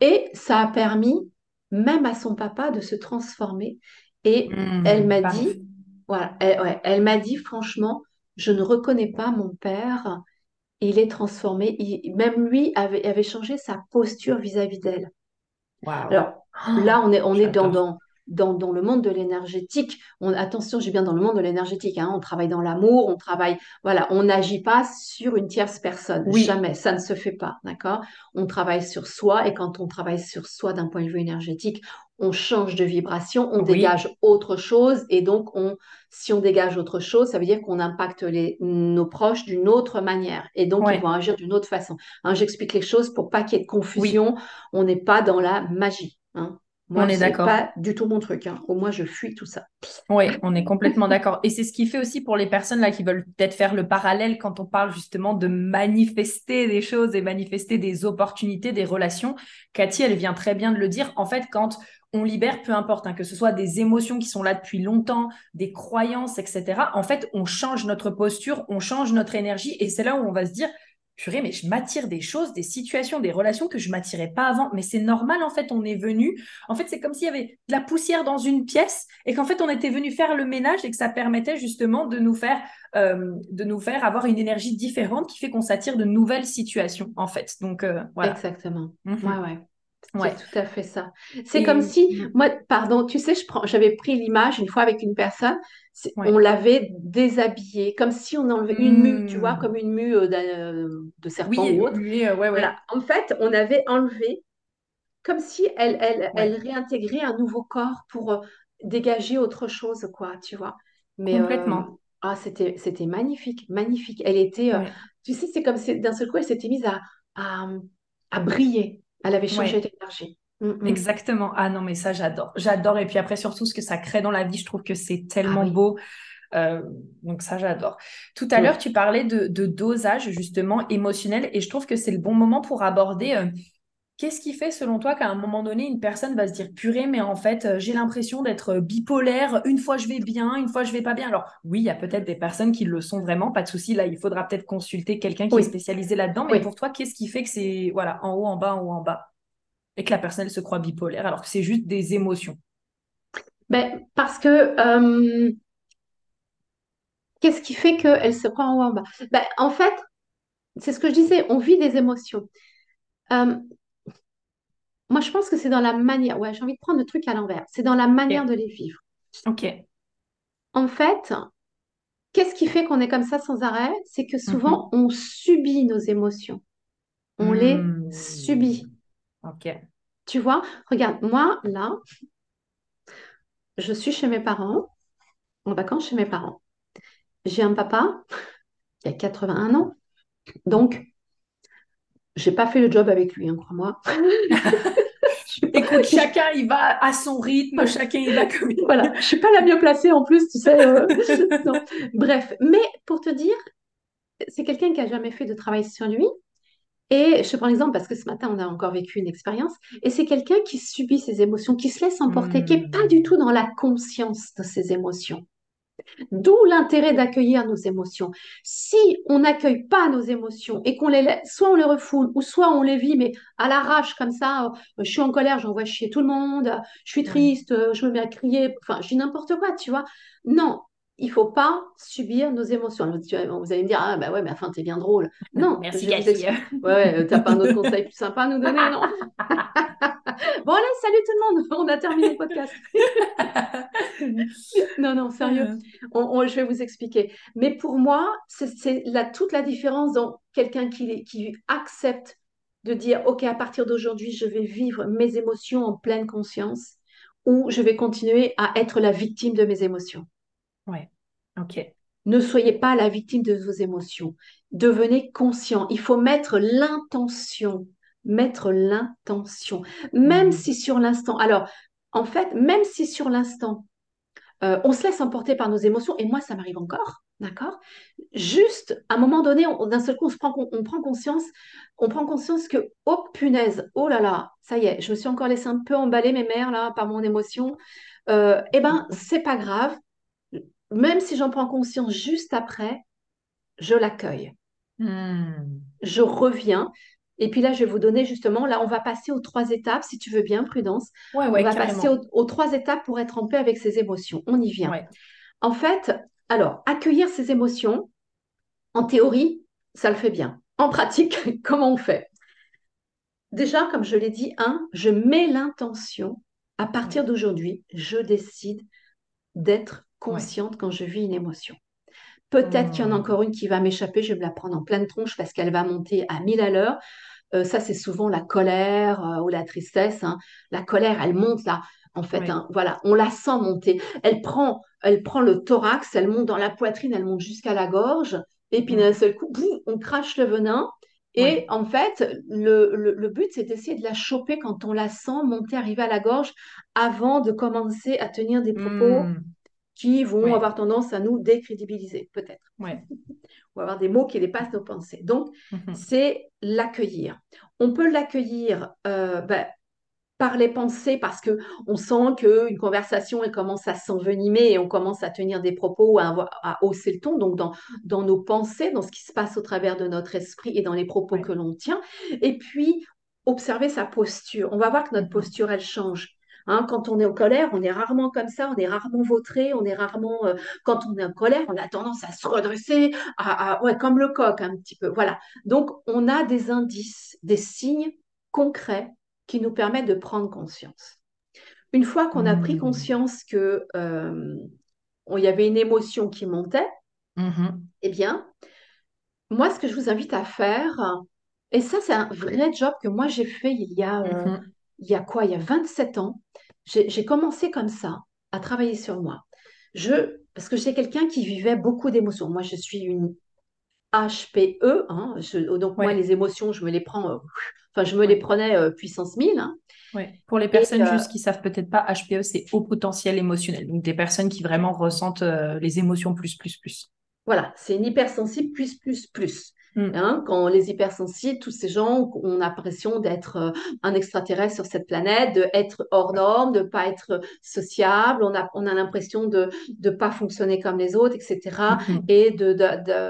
Et ça a permis même à son papa de se transformer. Et elle Hmm. m'a Parfait. dit, voilà, elle, ouais, elle m'a dit franchement, je ne reconnais pas mon père. Il est transformé. Il- même lui avait, avait changé sa posture vis-à-vis d'elle. Alors Oh, là, on est, on est dans, dans, dans, dans le monde de l'énergétique. On, attention, j'ai bien dans le monde de l'énergétique. hein. On travaille dans l'amour, on travaille, voilà, on n'agit pas sur une tierce personne. Oui. Jamais, ça ne se fait pas, d'accord? On travaille sur soi et quand on travaille sur soi d'un point de vue énergétique, on change de vibration, on Oui. dégage autre chose et donc on, si on dégage autre chose, ça veut dire qu'on impacte les, nos proches d'une autre manière et donc ils vont agir d'une autre façon. Hein, j'explique les choses pour pas qu'il y ait de Oui. confusion on n'est pas dans la magie. Hein. On est d'accord. pas du tout mon truc. Hein. Au moins, je fuis tout ça. Oui, on est complètement d'accord. Et c'est ce qui fait aussi pour les personnes là qui veulent peut-être faire le parallèle quand on parle justement de manifester des choses et manifester des opportunités, des relations. Cathy, elle vient très bien de le dire. En fait, quand on libère, peu importe, hein, que ce soit des émotions qui sont là depuis longtemps, des croyances, etc. En fait, on change notre posture, on change notre énergie et c'est là où on va se dire, purée, mais je m'attire des choses, des situations, des relations que je m'attirais pas avant. Mais c'est normal, en fait, on est venu. En fait, c'est comme s'il y avait de la poussière dans une pièce et qu'en fait, on était venu faire le ménage et que ça permettait justement de nous faire, euh, de nous faire avoir une énergie différente qui fait qu'on s'attire de nouvelles situations, en fait. Donc, euh, voilà. Exactement. Ouais, Mhm. Ouais. C'est tout à fait ça. C'est comme si, moi, pardon, tu sais, je prends, j'avais pris l'image une fois avec une personne, on l'avait déshabillée, comme si on enlevait une mue, tu vois, comme Hmm. une mue euh, euh, de serpent Oui, ou autre. lui, euh, ouais, Voilà. En fait, on avait enlevé, comme si elle, elle, elle réintégrait un nouveau corps pour euh, dégager autre chose, quoi, tu vois. Mais Complètement. ah, c'était, c'était magnifique, magnifique. Elle était, tu sais, c'est comme si d'un seul coup, elle s'était mise à, à, à briller. Elle avait changé Ouais. d'énergie. Mm, mm. Exactement. Ah non, mais ça, j'adore. J'adore. Et puis après, surtout, ce que ça crée dans la vie, je trouve que c'est Ah tellement oui. beau. Euh, donc ça, j'adore. Tout à l'heure, tu parlais de, de dosage, justement, émotionnel. Et je trouve que c'est le bon moment pour aborder euh, qu'est-ce qui fait, selon toi, qu'à un moment donné, une personne va se dire, purée, mais en fait, euh, j'ai l'impression d'être bipolaire. Une fois, je vais bien, une fois, je vais pas bien? Alors, oui, il y a peut-être des personnes qui le sont vraiment. Pas de souci. Là, il faudra peut-être consulter quelqu'un qui est spécialisé là-dedans. Mais oui. pour toi, qu'est-ce qui fait que c'est, voilà, en haut, en bas, en haut, en bas? et que la personne elle se croit bipolaire alors que c'est juste des émotions. Ben, parce que euh, qu'est-ce qui fait qu'elle se croit en haut en bas? Ben, en fait, c'est ce que je disais, on vit des émotions. Euh, moi, je pense que c'est dans la manière. Ouais, j'ai envie de prendre le truc à l'envers. C'est dans la manière de les vivre. Ok. En fait, qu'est-ce qui fait qu'on est comme ça sans arrêt? C'est que souvent, Mhm. on subit nos émotions. On les Hmm. subit. Ok. Tu vois? Regarde, moi, là, je suis chez mes parents, en vacances chez mes parents. J'ai un papa qui a 81 ans. Donc, j'ai pas fait le job avec lui, hein, crois-moi. Écoute, chacun il va à son rythme, chacun il va comme il voilà. Je suis pas la mieux placée en plus, tu sais. euh. Bref, mais pour te dire, c'est quelqu'un qui a jamais fait de travail sur lui. Et je te prends l'exemple parce que ce matin, on a encore vécu une expérience. Et c'est quelqu'un qui subit ses émotions, qui se laisse emporter, qui n'est pas du tout Hmm. dans la conscience de ses émotions. D'où l'intérêt d'accueillir nos émotions. Si on n'accueille pas nos émotions et qu'on les laisse, soit on les refoule, ou soit on les vit, mais à l'arrache comme ça, euh, je suis en colère, j'envoie chier tout le monde, je suis triste, euh, je me mets à crier, enfin, je dis n'importe quoi, tu vois. Non, il faut pas subir nos émotions. Alors, tu vois, Vous allez me dire, ah bah ouais, mais enfin, t'es bien drôle. Non, Merci Cathy. Ouais, ouais, euh, t'as pas un autre conseil plus sympa à nous donner, non? Bon, allez, salut tout le monde, on a terminé le podcast. Non, non, sérieux. On- on- je vais vous expliquer. Mais pour moi, c'est toute la différence dans quelqu'un qui, qui accepte de dire, OK, à partir d'aujourd'hui, je vais vivre mes émotions en pleine conscience ou je vais continuer à être la victime de mes émotions. Ouais. Ok. Ne soyez pas la victime de vos émotions. Devenez conscient. Il faut mettre l'intention. Mettre l'intention. Même Hmm. si sur l'instant. Alors, en fait, même si sur l'instant, euh, on se laisse emporter par nos émotions, et moi, ça m'arrive encore, d'accord? Juste, à un moment donné, d'un seul coup, on, se prend, on prend conscience, on prend conscience que, oh punaise, oh là là, ça y est, je me suis encore laissé un peu emballer mes mères là par mon émotion. Euh, eh ben, c'est pas grave. Même si j'en prends conscience juste après, je l'accueille. Hmm. Je reviens. Et puis là, je vais vous donner justement, là, on va passer aux trois étapes, si tu veux bien, Prudence. Ouais, on va carrément. passer aux, aux trois étapes pour être en paix avec ses émotions. On y vient. Ouais. En fait, alors, accueillir ses émotions, en théorie, ça le fait bien. En pratique, comment on fait? Déjà, comme je l'ai dit, un, je mets l'intention. À partir d'aujourd'hui, je décide d'être consciente quand je vis une émotion. Peut-être qu'il y en a Hmm. encore une qui va m'échapper, je vais me la prendre en pleine tronche parce qu'elle va monter à 1000 à l'heure. Euh, ça, c'est souvent la colère euh, ou la tristesse. hein. La colère, elle monte là. En fait, hein, voilà, on la sent monter. Elle prend, elle prend le thorax, elle monte dans la poitrine, elle monte jusqu'à la gorge. Et puis d'un Hmm. seul coup, boum, on crache le venin. Et en fait, le, le- le but, c'est d'essayer de la choper quand on la sent monter, arriver à la gorge, avant de commencer à tenir des propos Hmm. Qui vont avoir tendance à nous décrédibiliser, peut-être Ouais. ou avoir des mots qui dépassent nos pensées. Donc, Mhm. c'est l'accueillir. On peut l'accueillir euh, ben, par les pensées parce que on sent qu'une conversation elle commence à s'envenimer et on commence à tenir des propos, à, à hausser le ton, donc dans, dans nos pensées, dans ce qui se passe au travers de notre esprit et dans les propos que l'on tient. Et puis, observer sa posture. On va voir que notre Mhm. posture, elle change. Hein, quand on est en colère, on est rarement comme ça, on est rarement vautré, on est rarement. euh, quand on est en colère, on a tendance à se redresser, à, à- ouais, comme le coq un petit peu. Voilà. Donc, on a des indices, des signes concrets qui nous permettent de prendre conscience. Une fois qu'on a pris Hmm. conscience que euh, y avait une émotion qui montait, Mhm. eh bien, moi, ce que je vous invite à faire, et ça, c'est un vrai job que moi j'ai fait il y a, euh, Mhm. Il y a quoi, il y a 27 ans. J'ai commencé comme ça, à travailler sur moi. Je, parce que j'étais quelqu'un qui vivait beaucoup d'émotions. Moi, je suis une HPE, hein, je- donc moi, les émotions, je me les prends, euh, enfin, je me les prenais euh, puissance 1000. hein. Ouais. Pour les personnes euh, juste qui savent peut-être pas, HPE, c'est haut potentiel émotionnel. Donc des personnes qui vraiment ressentent les émotions plus, plus, plus. Voilà, c'est une hypersensible plus, plus, plus. Hmm. Hein, quand les hypersensibles, tous ces gens ont l'impression d'être euh, un extraterrestre sur cette planète, d'être hors norme, de ne pas être sociable, on a, on a l'impression de ne pas fonctionner comme les autres, etc. Et de, de-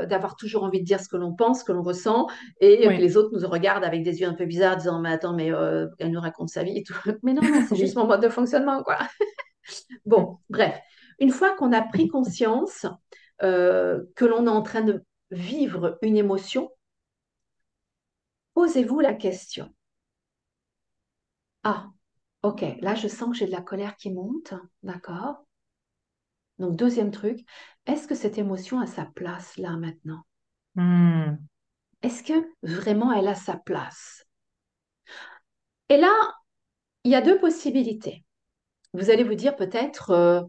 de- d'avoir toujours envie de dire ce que l'on pense, ce que l'on ressent, et que les autres nous regardent avec des yeux un peu bizarres, disant, mais attends, mais euh, elle nous raconte sa vie et tout. Mais non, non, c'est juste mon mode de fonctionnement, quoi. Bon, bref, une fois qu'on a pris conscience euh, que l'on est en train de vivre une émotion, posez-vous la question. Ah, ok, là je sens que j'ai de la colère qui monte, d'accord? Donc deuxième truc, est-ce que cette émotion a sa place là maintenant? Hmm. Est-ce que vraiment elle a sa place? Et là, il y a deux possibilités. Vous allez vous dire peut-être, euh,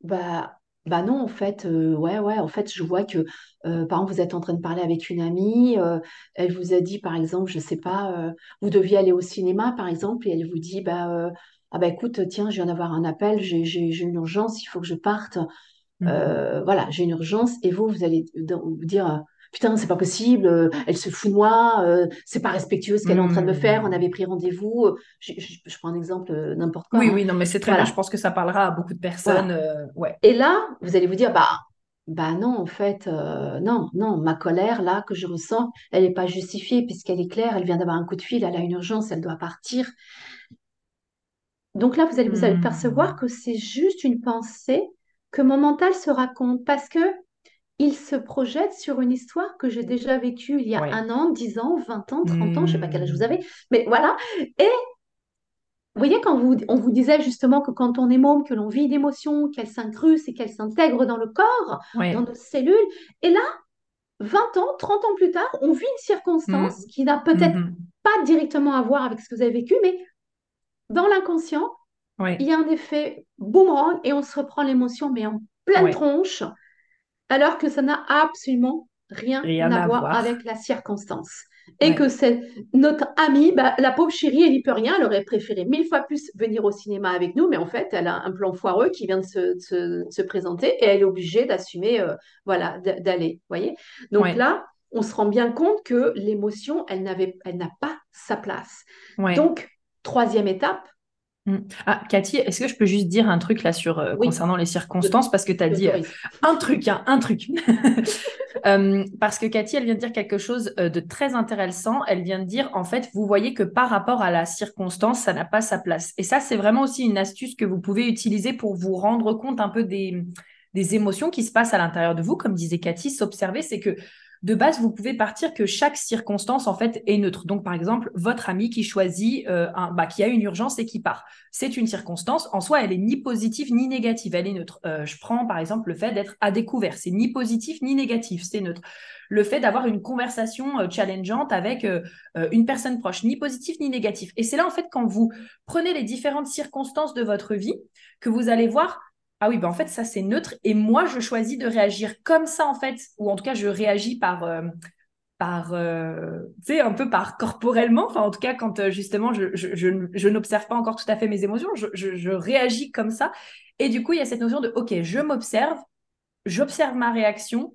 Bah, bah non, en fait, euh, ouais, ouais, en fait, je vois que, euh, par exemple, vous êtes en train de parler avec une amie, euh, elle vous a dit, par exemple, je sais pas, euh, vous deviez aller au cinéma, par exemple, et elle vous dit, bah, euh, ah bah écoute, tiens, je viens d'avoir un appel, j'ai, j'ai, j'ai une urgence, il faut que je parte. Mhm. Euh, voilà, j'ai une urgence, et vous, vous allez vous dire, putain, c'est pas possible, euh, elle se fout de moi, euh, c'est pas respectueux ce qu'elle est en train de me faire, on Hmm. avait pris rendez-vous. euh, Je, je- je prends un exemple, euh, n'importe quoi, Oui, hein. oui, non, mais c'est très bien. Je pense que ça parlera à beaucoup de personnes. voilà. ouais. Et là, vous allez vous dire, bah, bah non, en fait, non, non, ma colère là que je ressens, elle n'est pas justifiée puisqu'elle est claire, elle vient d'avoir un coup de fil, elle a une urgence, elle doit partir. Donc là, vous allez vous allez percevoir Hmm. que c'est juste une pensée que mon mental se raconte parce que il se projette sur une histoire que j'ai déjà vécue il y a Ouais. un an, dix ans, vingt ans, trente ans, je sais pas quel âge vous Hmm. avez, mais voilà. Et vous voyez, quand vous, on vous disait justement que quand on est môme, que l'on vit une émotion, qu'elle s'incruste et qu'elle s'intègre dans le corps, dans nos cellules, et là, 20 ans, 30 ans plus tard, on vit une Hmm. circonstance qui n'a peut-être Mhm. pas directement à voir avec ce que vous avez vécu, mais dans l'inconscient, il y a un effet boomerang et on se reprend l'émotion, mais en pleine tronche, alors que ça n'a absolument rien Rien à à voir avec la circonstance. et que c'est notre amie, bah, la pauvre chérie, elle n'y peut rien, elle aurait préféré mille fois plus venir au cinéma avec nous, mais en fait, elle a un plan foireux qui vient de se, présenter et elle est obligée d'assumer, euh, voilà, d'aller, voyez. Donc là, on se rend bien compte que l'émotion, elle n'avait, elle n'a pas sa place. Donc, troisième étape. Ah, Cathy, est-ce que je peux juste dire un truc là sur euh, concernant les circonstances? Parce que tu as dit euh, un truc, hein, un truc. Euh, parce que Cathy, elle vient de dire quelque chose de très intéressant. Elle vient de dire en fait, vous voyez que par rapport à la circonstance, ça n'a pas sa place. Et ça, c'est vraiment aussi une astuce que vous pouvez utiliser pour vous rendre compte un peu des, des émotions qui se passent à l'intérieur de vous. Comme disait Cathy, s'observer, c'est que de base, vous pouvez partir que chaque circonstance en fait est neutre. Donc, par exemple, votre ami qui choisit, euh, un, bah, qui a une urgence et qui part, c'est une circonstance. En soi, elle est ni positive ni négative, elle est neutre. Euh, je prends par exemple le fait d'être à découvert, c'est ni positif ni négatif, c'est neutre. Le fait d'avoir une conversation euh, challengeante avec une personne proche, ni positif ni négatif. Et c'est là en fait quand vous prenez les différentes circonstances de votre vie que vous allez voir ah oui, ben en fait, ça c'est neutre. Et moi, je choisis de réagir comme ça, en fait, ou en tout cas, je réagis par, euh, par euh, tu sais, un peu par corporellement. Enfin, en tout cas, quand euh, justement, je, je, je, n'observe pas encore tout à fait mes émotions, je, je, réagis comme ça. Et du coup, il y a cette notion de, OK, je m'observe, j'observe ma réaction.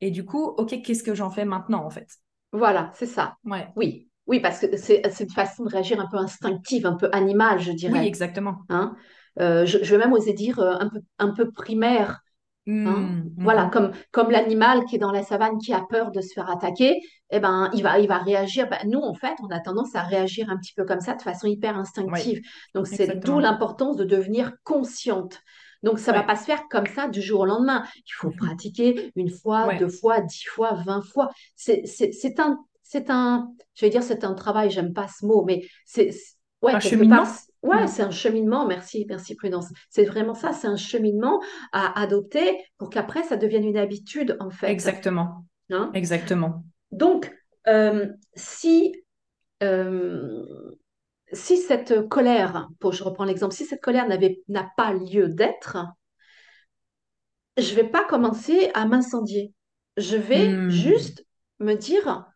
Et du coup, OK, qu'est-ce que j'en fais maintenant, en fait? Voilà, c'est ça. Ouais. Oui. Oui, parce que c'est une façon de réagir un peu instinctive, un peu animale, je dirais. Oui, exactement. Hein? Euh, je, vais même oser dire euh, un peu, un peu primaire. Hein. Mmh, voilà, comme, comme l'animal qui est dans la savane qui a peur de se faire attaquer, eh ben, il, va, il va réagir. Ben, nous, en fait, on a tendance à réagir un petit peu comme ça, de façon hyper instinctive. Donc, c'est d'où l'importance de devenir consciente. Donc, ça ne va pas se faire comme ça du jour au lendemain. Il faut mmh pratiquer une fois, deux fois, dix fois, vingt fois. C'est un, un, je vais dire, c'est un travail, j'aime pas ce mot, mais c'est Ouais, un cheminement. ouais, mm. c'est un cheminement. Merci, merci Prudence. C'est vraiment ça, c'est un cheminement à adopter pour qu'après ça devienne une habitude en fait. Exactement. Hein? Exactement. Donc, euh, si euh, si cette colère, pour je reprends l'exemple, si cette colère n'a pas lieu d'être, je vais pas commencer à m'incendier. Je vais mm. juste me dire,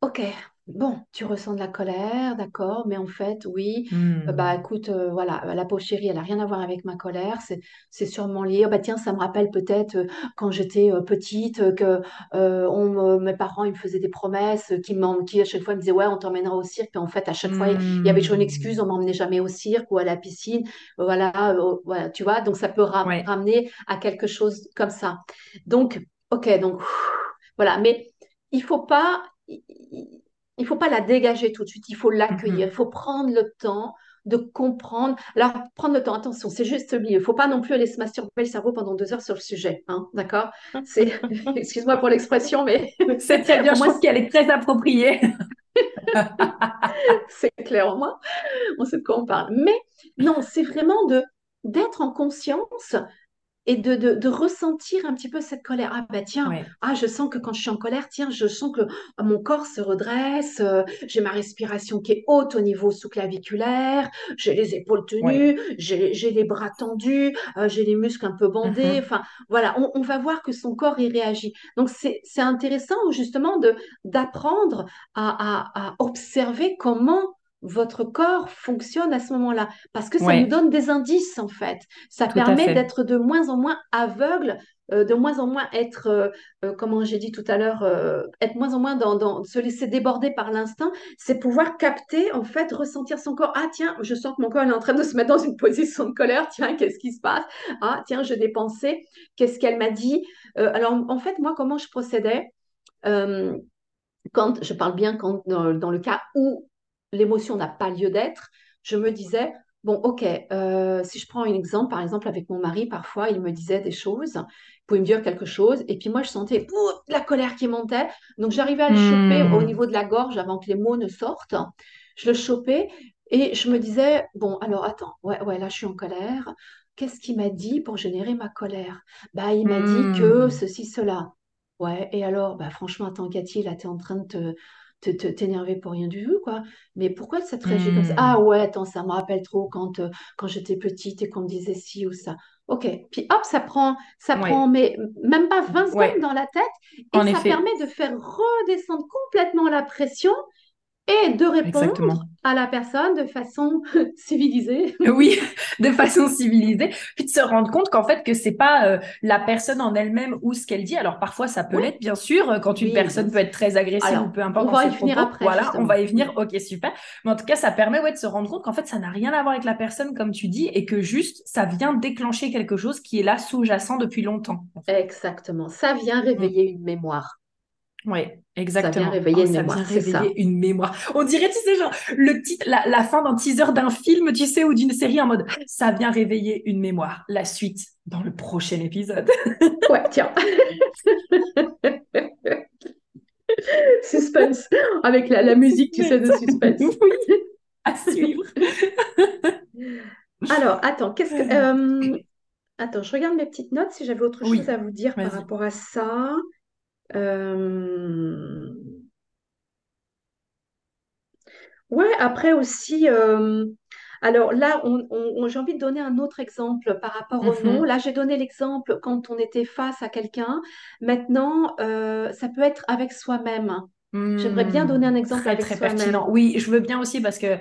ok, Bon, tu ressens de la colère, d'accord, mais en fait, oui, euh, bah hmm. écoute, euh, voilà, la peau chérie, elle n'a rien à voir avec ma colère, c'est, c'est sûrement lié. Oh, bah tiens, ça me rappelle peut-être euh, quand j'étais petite que on mes parents ils me faisaient des promesses qui, qui à chaque fois ils me disaient ouais, on t'emmènera au cirque, puis en fait à chaque fois il y avait toujours une excuse, Hmm. on m'emmenait jamais au cirque ou à la piscine, voilà, voilà, tu vois, donc ça peut ramener à quelque chose comme ça. Donc, ok, donc voilà, mais il faut pas il faut pas la dégager tout de suite, il faut l'accueillir, il faut prendre le temps de comprendre. Alors, prendre le temps, attention, c'est juste lié. Il ne faut pas non plus aller se masturber le cerveau pendant deux heures sur le sujet. Hein, D'accord? C'est, Excuse-moi pour l'expression, mais c'est très bien. Je pense qu'elle est très appropriée. c'est clair, au moins, on sait de quoi on parle. Mais non, c'est vraiment de d'être en conscience et de, de, ressentir un petit peu cette colère. Ah bah tiens, ah je sens que quand je suis en colère, tiens, je sens que mon corps se redresse, euh, j'ai ma respiration qui est haute au niveau sous-claviculaire, j'ai les épaules tenues, j'ai les bras tendus, euh, j'ai les muscles un peu bandés. Mm-hmm. Enfin voilà, on, on, va voir que son corps y réagit. Donc c'est intéressant justement de d'apprendre à, à, à observer comment votre corps fonctionne à ce moment-là. Parce que ça nous donne des indices, en fait. Ça permet d'être de moins en moins aveugle, euh, de moins en moins être, euh, euh, comment j'ai dit tout à l'heure, être moins en moins dans, se laisser déborder par l'instinct. C'est pouvoir capter, en fait, ressentir son corps. Ah, tiens, je sens que mon corps est en train de se mettre dans une position de colère. Tiens, qu'est-ce qui se passe? Ah, tiens, je dépensais. Qu'est-ce qu'elle m'a dit? Alors, en fait, moi, comment je procédais quand je parle bien quand, dans le cas où l'émotion n'a pas lieu d'être, je me disais, bon, ok, euh, si je prends un exemple, par exemple, avec mon mari, parfois, il me disait des choses, il pouvait me dire quelque chose, et puis moi, je sentais la colère qui montait, donc j'arrivais à le choper au hmm. niveau de la gorge avant que les mots ne sortent. Je le chopais, et je me disais, bon, alors attends, ouais, ouais, là, je suis en colère. Qu'est-ce qu'il m'a dit pour générer ma colère? Bah, il m'a dit que hmm. ceci, cela. Ouais, et alors, bah, franchement, attends, Cathy, là, tu es en train de te, t'énerver pour rien du tout, quoi. Mais pourquoi ça te réagit comme ça? Ah ouais, attends, ça me rappelle trop quand, euh, quand j'étais petite et qu'on me disait ci ou ça. Ok, puis hop, ça prend, ça prend mais même pas 20 secondes dans la tête et ça permet de faire redescendre complètement la pression et de répondre à la personne de façon civilisée. Oui, de façon civilisée, puis de se rendre compte qu'en fait que c'est pas euh, la personne en elle-même ou ce qu'elle dit. Alors parfois ça peut l'être bien sûr euh, quand une personne peut être très agressive ou peu importe. On va y venir après. Voilà, on va y venir. Ok super. Mais en tout cas ça permet ouais de se rendre compte qu'en fait ça n'a rien à voir avec la personne comme tu dis et que juste ça vient déclencher quelque chose qui est là sous-jacent depuis longtemps. Exactement. Ça vient réveiller une mémoire. Oui, exactement. Ça vient réveiller, une, mémoire, une mémoire. On dirait, tu sais, genre, le titre, la, fin d'un teaser d'un film, tu sais, ou d'une série en mode ça vient réveiller une mémoire. La suite dans le prochain épisode. ouais, tiens. suspense. Avec la, musique, tu sais, de suspense. oui, à suivre. Alors, attends, qu'est-ce que. Euh, attends, je regarde mes petites notes si j'avais autre chose à vous dire par rapport à ça. Euh, ouais, après aussi, euh, alors là, on, j'ai envie de donner un autre exemple par rapport au nom. Mhm. Là, j'ai donné l'exemple quand on était face à quelqu'un. Maintenant, euh, ça peut être avec soi-même. J'aimerais bien donner un hmm, exemple avec très pertinent. Oui, je veux bien aussi parce que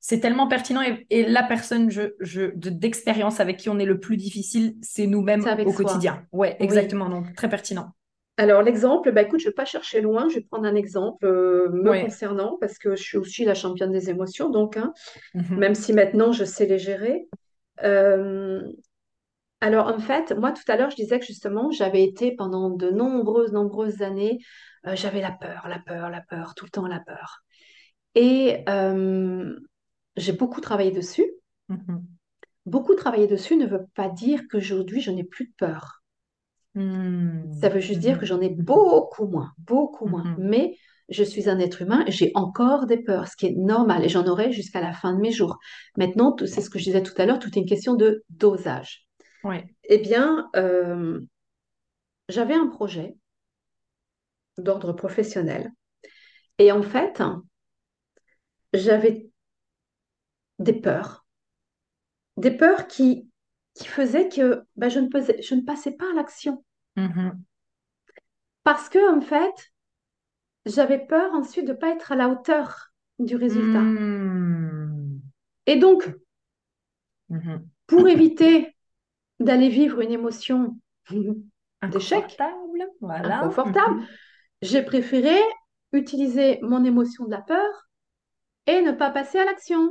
c'est tellement pertinent et, la personne je, d'expérience avec qui on est le plus difficile, c'est nous-mêmes au quotidien. Ouais, exactement. Donc très pertinent. Alors, l'exemple, bah, écoute, je ne vais pas chercher loin, je vais prendre un exemple euh, me concernant parce que je suis aussi la championne des émotions, donc, hein, mhm. même si maintenant je sais les gérer. Euh, alors, en fait, moi, tout à l'heure, je disais que justement, j'avais été pendant de nombreuses, nombreuses années, euh, j'avais la peur, la peur, la peur, tout le temps la peur. Et j'ai beaucoup travaillé dessus. Mhm. Beaucoup travaillé dessus ne veut pas dire qu'aujourd'hui, je n'ai plus de peur. Hmm. Ça veut juste dire que j'en ai beaucoup moins, beaucoup moins. Hmm. Mais je suis un être humain, j'ai encore des peurs, ce qui est normal, et j'en aurai jusqu'à la fin de mes jours. Maintenant, c'est ce que je disais tout à l'heure, tout est une question de dosage. Ouais. Eh bien, euh, j'avais un projet d'ordre professionnel. Et en fait, j'avais des peurs. Des peurs qui qui faisait que bah, je, ne je ne passais pas à l'action. Mm-hmm. Parce que, en fait, j'avais peur ensuite de ne pas être à la hauteur du résultat. Mm. Et donc, mm-hmm. pour éviter d'aller vivre une émotion d'échec, voilà. inconfortable, mm-hmm. j'ai préféré utiliser mon émotion de la peur et ne pas passer à l'action.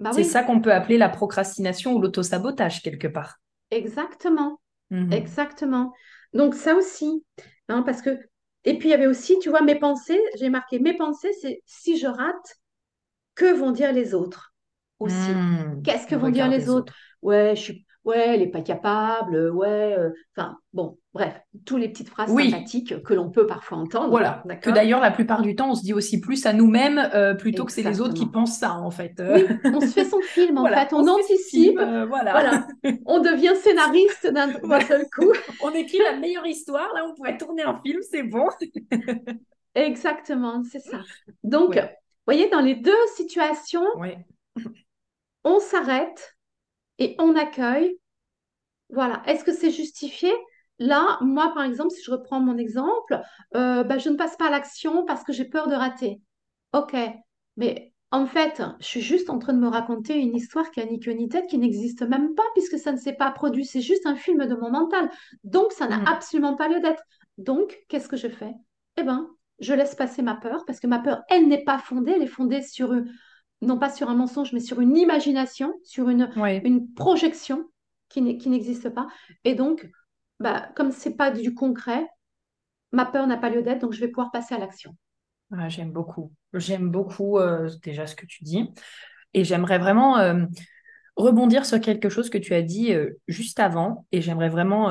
Bah c'est ça qu'on peut appeler la procrastination ou l'autosabotage quelque part. Exactement. Mhm. Exactement. Donc ça aussi, hein, parce que... Et puis il y avait aussi, tu vois, mes pensées, j'ai marqué mes pensées, c'est si je rate, que vont dire les autres aussi hmm. Qu'est-ce que vont dire les, autres, Ouais, je suis ouais, elle n'est pas capable, euh, ouais, euh, enfin, bon, bref, tous les petites phrases sympathiques que l'on peut parfois entendre. Voilà, que d'ailleurs, la plupart du temps, on se dit aussi plus à nous-mêmes euh, plutôt que c'est les autres qui pensent ça, en fait. Oui, on se fait son film, en fait, on, anticipe, voilà. on devient scénariste d'un seul coup. on écrit la meilleure histoire, là, on pourrait tourner un film, c'est bon. Exactement, c'est ça. Donc, vous voyez, dans les deux situations, on s'arrête et on accueille. Voilà. Est-ce que c'est justifié? Là, moi, par exemple, si je reprends mon exemple, euh, bah, je ne passe pas à l'action parce que j'ai peur de rater. Ok, mais en fait, je suis juste en train de me raconter une histoire qui a ni queue ni tête, qui n'existe même pas puisque ça ne s'est pas produit. C'est juste un film de mon mental. Donc, ça n'a mm. absolument pas lieu d'être. Donc, qu'est-ce que je fais? Eh bien, je laisse passer ma peur parce que ma peur, elle n'est pas fondée. Elle est fondée sur non pas sur un mensonge, mais sur une imagination, sur une, une projection qui n'existe pas. Et donc, bah, comme ce n'est pas du concret, ma peur n'a pas lieu d'être, donc je vais pouvoir passer à l'action. Ah, j'aime beaucoup. J'aime beaucoup euh, déjà ce que tu dis. Et j'aimerais vraiment euh, rebondir sur quelque chose que tu as dit euh, juste avant. Et j'aimerais vraiment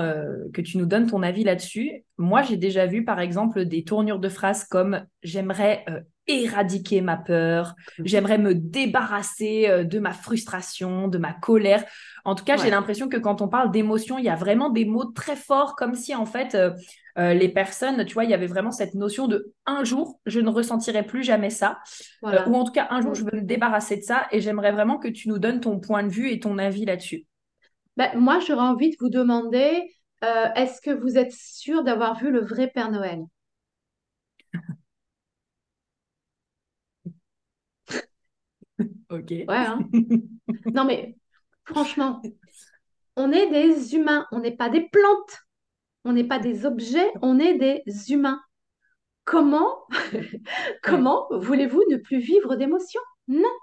que tu nous donnes ton avis là-dessus. Moi, j'ai déjà vu, par exemple, des tournures de phrases comme j'aimerais éradiquer ma peur, mhm. j'aimerais me débarrasser euh, de ma frustration, de ma colère. En tout cas, j'ai l'impression que quand on parle d'émotion, il y a vraiment des mots très forts, comme si en fait, euh, euh, les personnes, tu vois, il y avait vraiment cette notion de un jour, je ne ressentirai plus jamais ça. ou en tout cas, un jour, je veux me débarrasser de ça. Et j'aimerais vraiment que tu nous donnes ton point de vue et ton avis là-dessus. Ben, moi, j'aurais envie de vous demander, est-ce que vous êtes sûr d'avoir vu le vrai Père Noël? Ok. Ouais, hein. Non, mais franchement, on est des humains, on n'est pas des plantes, on n'est pas des objets, on est des humains. Comment, comment voulez-vous ne plus vivre d'émotions? Non.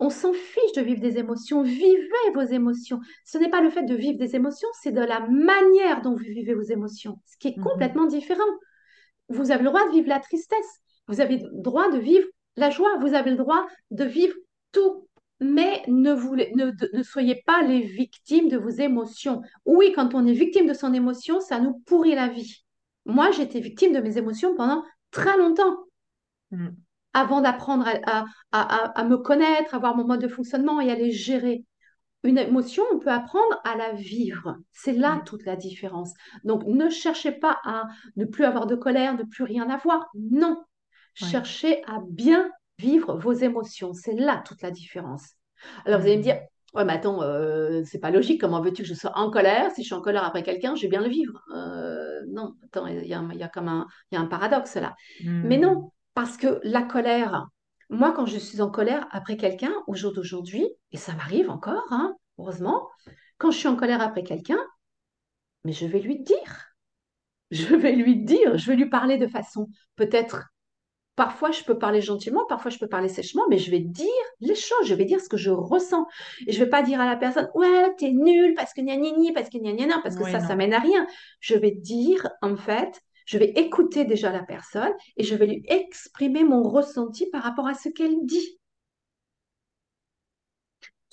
On s'en fiche de vivre des émotions. Vivez vos émotions. Ce n'est pas le fait de vivre des émotions, c'est de la manière dont vous vivez vos émotions, ce qui est mhm. complètement différent. Vous avez le droit de vivre la tristesse. Vous avez le droit de vivre la joie, vous avez le droit de vivre tout, mais ne, ne, soyez pas les victimes de vos émotions. Oui, quand on est victime de son émotion, ça nous pourrit la vie. Moi, j'étais victime de mes émotions pendant très longtemps. Mm. Avant d'apprendre à, me connaître, avoir mon mode de fonctionnement et à les gérer. Une émotion, on peut apprendre à la vivre. C'est là mm. toute la différence. Donc, ne cherchez pas à ne plus avoir de colère, ne plus rien avoir. Non, Cherchez à bien vivre vos émotions. C'est là toute la différence. Alors, vous allez me dire, mmh. ouais, mais attends, euh, c'est pas logique. Comment veux-tu que je sois en colère Si je suis en colère après quelqu'un, je vais bien le vivre. Euh, non, attends, il y a, y a, comme un, y a un paradoxe là. Mais non, parce que la colère, moi, quand je suis en colère après quelqu'un, au jour d'aujourd'hui, et ça m'arrive encore, hein, heureusement, quand je suis en colère après quelqu'un, mais je vais lui dire. Je vais lui dire, je vais lui parler de façon peut-être Parfois, je peux parler gentiment, parfois, je peux parler sèchement, mais je vais dire les choses, je vais dire ce que je ressens. Et je ne vais pas dire à la personne, ouais, t'es nul parce que gna ni parce que gna gna parce que ça, ça mène à rien. Je vais dire, en fait, je vais écouter déjà la personne et je vais lui exprimer mon ressenti par rapport à ce qu'elle dit.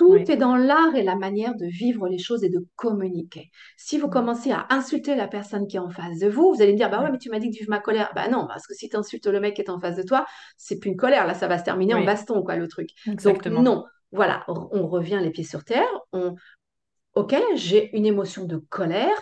Tout est dans l'art et la manière de vivre les choses et de communiquer. Si vous mm. commencez à insulter la personne qui est en face de vous, vous allez me dire, bah ouais, mais tu m'as dit que tu vivre ma colère. Bah non, parce que si tu insultes le mec qui est en face de toi, c'est plus une colère, là, ça va se terminer en baston, quoi, le truc. Donc non, voilà, on revient les pieds sur terre. On... Ok, j'ai une émotion de colère.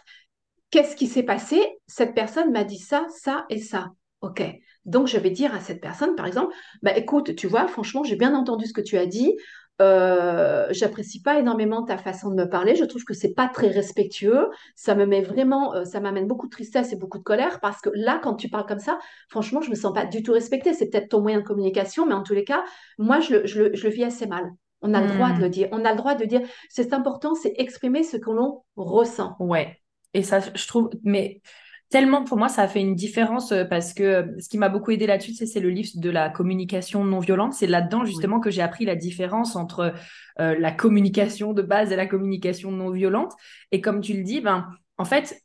Qu'est-ce qui s'est passé? Cette personne m'a dit ça, ça et ça. Ok. Donc, je vais dire à cette personne, par exemple, bah, écoute, tu vois, franchement, j'ai bien entendu ce que tu as dit. Euh, j'apprécie pas énormément ta façon de me parler. Je trouve que c'est pas très respectueux. Ça me met vraiment, euh, ça m'amène beaucoup de tristesse et beaucoup de colère parce que là, quand tu parles comme ça, franchement, je me sens pas du tout respectée. C'est peut-être ton moyen de communication, mais en tous les cas, moi, je le, vis assez mal. On a le droit de hmm. le dire. On a le droit de dire. C'est important, c'est exprimer ce que l'on ressent. Ouais. Et ça, je trouve, mais tellement pour moi ça a fait une différence euh, parce que euh, ce qui m'a beaucoup aidé là-dessus c'est le livre de la communication non violente. C'est là-dedans justement que j'ai appris la différence entre euh, la communication de base et la communication non violente. Et comme tu le dis ben en fait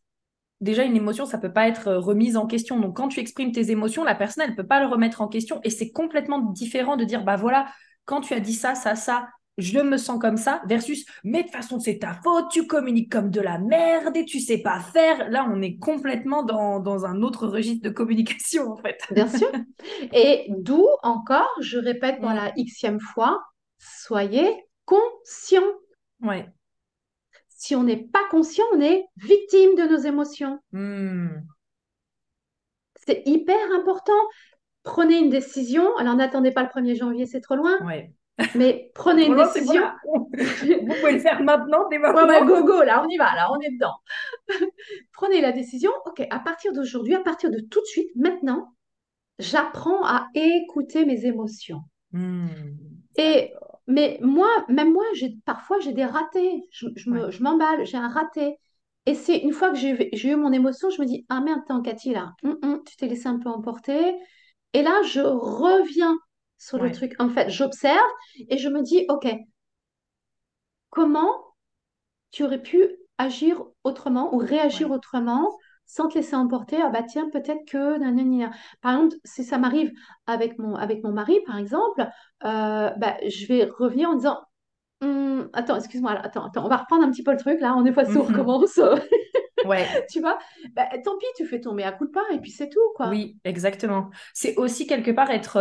déjà une émotion ça peut pas être remise en question. Donc quand tu exprimes tes émotions la personne elle peut pas le remettre en question. Et c'est complètement différent de dire bah voilà quand tu as dit ça ça ça je me sens comme ça, versus mais de toute façon c'est ta faute, tu communiques comme de la merde et tu sais pas faire. Là, on est complètement dans, un autre registre de communication en fait. Bien sûr. Et d'où encore, je répète pour la xème fois, soyez conscient. Ouais. Si on n'est pas conscient, on est victime de nos émotions. Hmm. C'est hyper important. Prenez une décision. Alors n'attendez pas le 1er janvier, c'est trop loin. Ouais. Mais prenez une décision. Vous pouvez le faire maintenant, dès maintenant. Ouais, go, go, là, on y va, là, on est dedans. prenez la décision, ok, à partir d'aujourd'hui, à partir de tout de suite, maintenant, j'apprends à écouter mes émotions. Hmm. Et, mais moi, même moi, j'ai, parfois, j'ai des ratés. Je, je m'emballe, j'ai un raté. Et c'est une fois que j'ai eu mon émotion, je me dis, ah merde, t'es en Cathy là. Hum, hum, tu t'es laissé un peu emporter. Et là, je reviens sur le truc. En fait, j'observe et je me dis, OK, comment tu aurais pu agir autrement ou réagir autrement sans te laisser emporter? Ah bah tiens, peut-être que... Par exemple, si ça m'arrive avec mon, avec mon mari, par exemple, euh, bah, je vais revenir en disant, hum, attends, excuse-moi, attends, attends, on va reprendre un petit peu le truc là, on est pas sourd, on recommence. Ouais. tu vois, bah, tant pis, tu fais tomber à coup de pas et puis c'est tout, quoi. Oui, exactement. C'est aussi quelque part être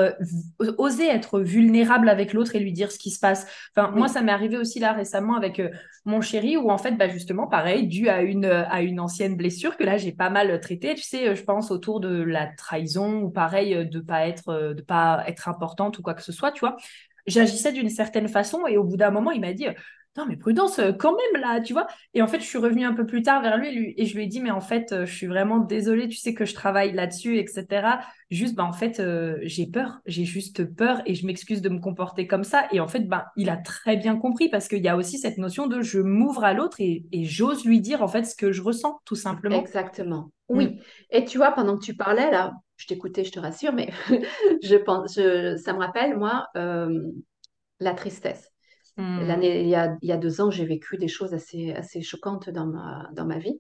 euh, oser être vulnérable avec l'autre et lui dire ce qui se passe. Enfin, moi, ça m'est arrivé aussi là récemment avec euh, mon chéri où en fait, bah, justement, pareil, dû à une à une ancienne blessure que là j'ai pas mal traité. Tu sais, je pense autour de la trahison ou pareil de pas être de pas être importante ou quoi que ce soit, tu vois. J'agissais d'une certaine façon et au bout d'un moment, il m'a dit non, mais prudence, euh, quand même, là, tu vois. Et en fait, je suis revenue un peu plus tard vers lui, et je lui ai dit, mais en fait, euh, je suis vraiment désolée, tu sais que je travaille là-dessus, etc. Juste, bah, en fait, euh, j'ai peur, j'ai juste peur, et je m'excuse de me comporter comme ça. Et en fait, bah, il a très bien compris, parce qu'il y a aussi cette notion de je m'ouvre à l'autre et, j'ose lui dire, en fait, ce que je ressens, tout simplement. Exactement. Oui. Mm. Et tu vois, pendant que tu parlais, là, je t'écoutais, je te rassure, mais je pense, ça me rappelle, moi, la tristesse. Hmm. L'année, il, y a, il y a deux ans, j'ai vécu des choses assez, assez choquantes dans ma, dans ma vie.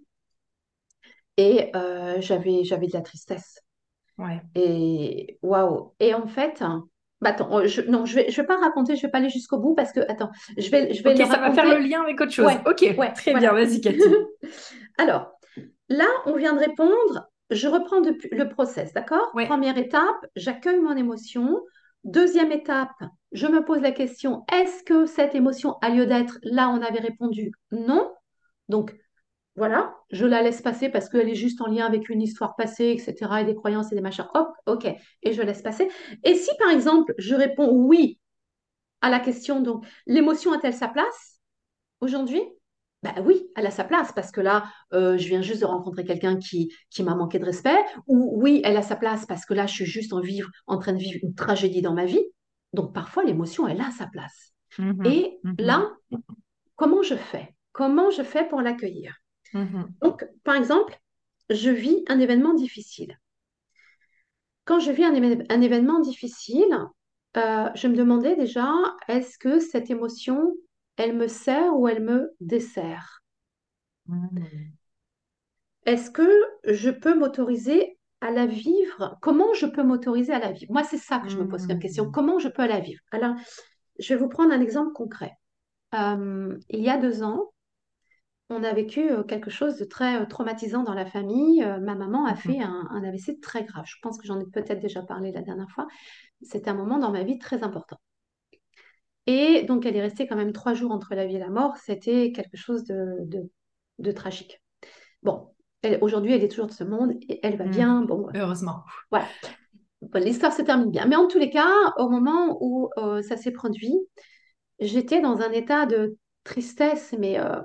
Et euh, j'avais, j'avais de la tristesse. Ouais. Et waouh. Et en fait, bah attends, je, non, je vais, je vais pas raconter, je vais pas aller jusqu'au bout parce que, attends, je vais, je vais ça va faire le lien avec autre chose. ok, ouais, très bien, vas-y, Cathy. Alors, là, on vient de répondre. Je reprends depuis le process, d'accord? Première étape, j'accueille mon émotion. Deuxième étape, je me pose la question, est-ce que cette émotion a lieu d'être Là, on avait répondu non. Donc, voilà, je la laisse passer parce qu'elle est juste en lien avec une histoire passée, etc., et des croyances et des machins. Hop, ok, et je laisse passer. Et si, par exemple, je réponds oui à la question, donc, l'émotion a-t-elle sa place aujourd'hui? Ben oui, elle a sa place parce que là, euh, je viens juste de rencontrer quelqu'un qui, qui m'a manqué de respect. Ou oui, elle a sa place parce que là, je suis juste en, train de vivre une tragédie dans ma vie. Donc parfois, l'émotion, elle a sa place. Mm-hmm. Et mm-hmm. là, comment je fais? Comment je fais pour l'accueillir? Mm-hmm. Donc, par exemple, je vis un événement difficile. Quand je vis un, un événement difficile, euh, je me demandais déjà, est-ce que cette émotion, elle me sert ou elle me dessert? Mm. Est-ce que je peux m'autoriser à la vivre Comment je peux m'autoriser à la vivre? Moi, c'est ça que je me pose comme question. Mm. Comment je peux la vivre? Alors, je vais vous prendre un exemple concret. Euh, il y a deux ans, on a vécu euh, quelque chose de très euh, traumatisant dans la famille. ma maman a mm-hmm. fait un, un, AVC très grave. Je pense que j'en ai peut-être déjà parlé la dernière fois. C'était un moment dans ma vie très important. Et donc, elle est restée quand même trois jours entre la vie et la mort. C'était quelque chose de, tragique. Bon, aujourd'hui, elle est toujours de ce monde et elle va mmh. bien. Bon, Heureusement. Voilà. L'histoire se termine bien. Mais en tous les cas, au moment où euh, ça s'est produit, j'étais dans un état de tristesse, mais euh,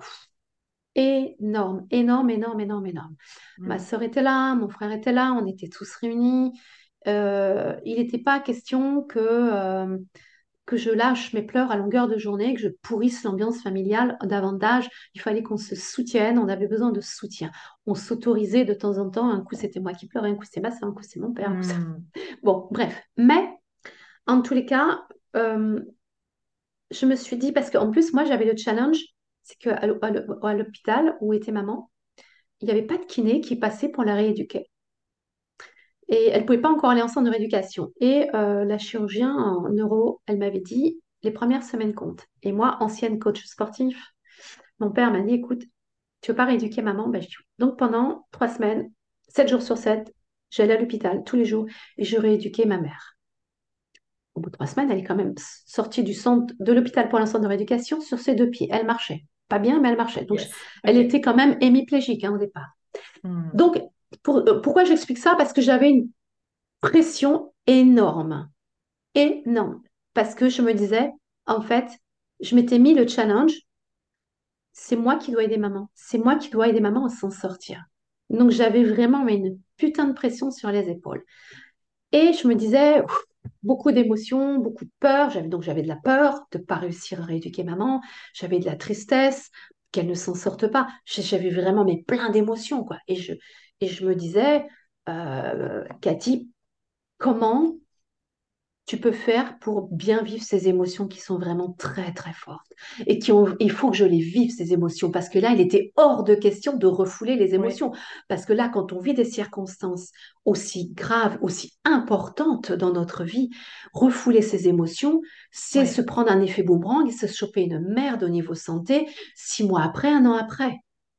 énorme, énorme, énorme, énorme, énorme. Ma mmh. soeur était là, mon frère était là, on était tous réunis. Euh, il n'était pas question que que je lâche mes pleurs à longueur de journée, que je pourrisse l'ambiance familiale davantage. Il fallait qu'on se soutienne, on avait besoin de soutien. On s'autorisait de temps en temps, un coup c'était moi qui pleurais, un coup c'est ma soeur, un coup c'est mon père. Hmm. Bon, bref. Mais en tous les cas, euh, je me suis dit, parce qu'en plus, moi j'avais le challenge, c'est qu'à l'hôpital où était maman, il n'y avait pas de kiné qui passait pour la rééduquer. Et elle ne pouvait pas encore aller en centre de rééducation. Et euh, la chirurgien en neuro, elle m'avait dit, les premières semaines comptent. Et moi, ancienne coach sportif, mon père m'a dit, écoute, tu veux pas rééduquer maman? Ben, Donc pendant trois semaines, sept jours sur sept, j'allais à l'hôpital tous les jours et je rééduquais ma mère. Au bout de trois semaines, elle est quand même sortie du centre de l'hôpital pour l'instant de rééducation sur ses deux pieds. Elle marchait. Pas bien, mais elle marchait. Donc, elle était quand même hémiplégique hein, au départ. Hmm. Donc, euh, pourquoi j'explique ça? Parce que j'avais une pression énorme. Énorme. Parce que je me disais, en fait, je m'étais mis le challenge, c'est moi qui dois aider maman. C'est moi qui dois aider maman à s'en sortir. Donc j'avais vraiment une putain de pression sur les épaules. Et je me disais, beaucoup d'émotions, beaucoup de peur. Donc j'avais de la peur de ne pas réussir à rééduquer maman. J'avais de la tristesse, qu'elle ne s'en sorte pas. J'avais vraiment mais plein d'émotions. quoi. Et je, et je me disais, euh, Cathy, comment tu peux faire pour bien vivre ces émotions qui sont vraiment très très fortes et qui ont, il faut que je les vive ces émotions parce que là il était hors de question de refouler les émotions. Parce que là quand on vit des circonstances aussi graves aussi importantes dans notre vie refouler ces émotions c'est se prendre un effet boomerang et se choper une merde au niveau santé six mois après un an après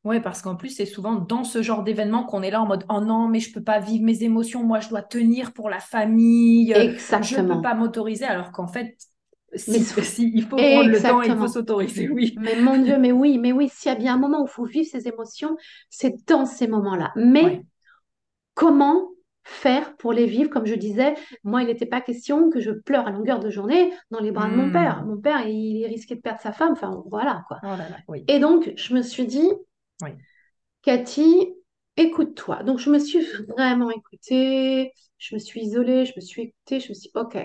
Oui, parce qu'en plus, c'est souvent dans ce genre d'événement qu'on est là en mode Oh non, mais je peux pas vivre mes émotions, moi je dois tenir pour la famille, je ne peux pas m'autoriser, alors qu'en fait, si, il faut prendre le temps, il faut s'autoriser, oui. Mais mon Dieu, mais oui, mais oui, s'il y a bien un moment où il faut vivre ses émotions, c'est dans ces moments-là. Mais comment faire pour les vivre? Comme je disais, moi, il n'était pas question que je pleure à longueur de journée dans les bras de mon père. Hmm. Mon père, il, risquait de perdre sa femme, enfin voilà quoi. Oh Et donc, je me suis dit, Cathy, écoute-toi. Donc, je me suis vraiment écoutée, je me suis isolée, je me suis écoutée, je me suis dit, OK,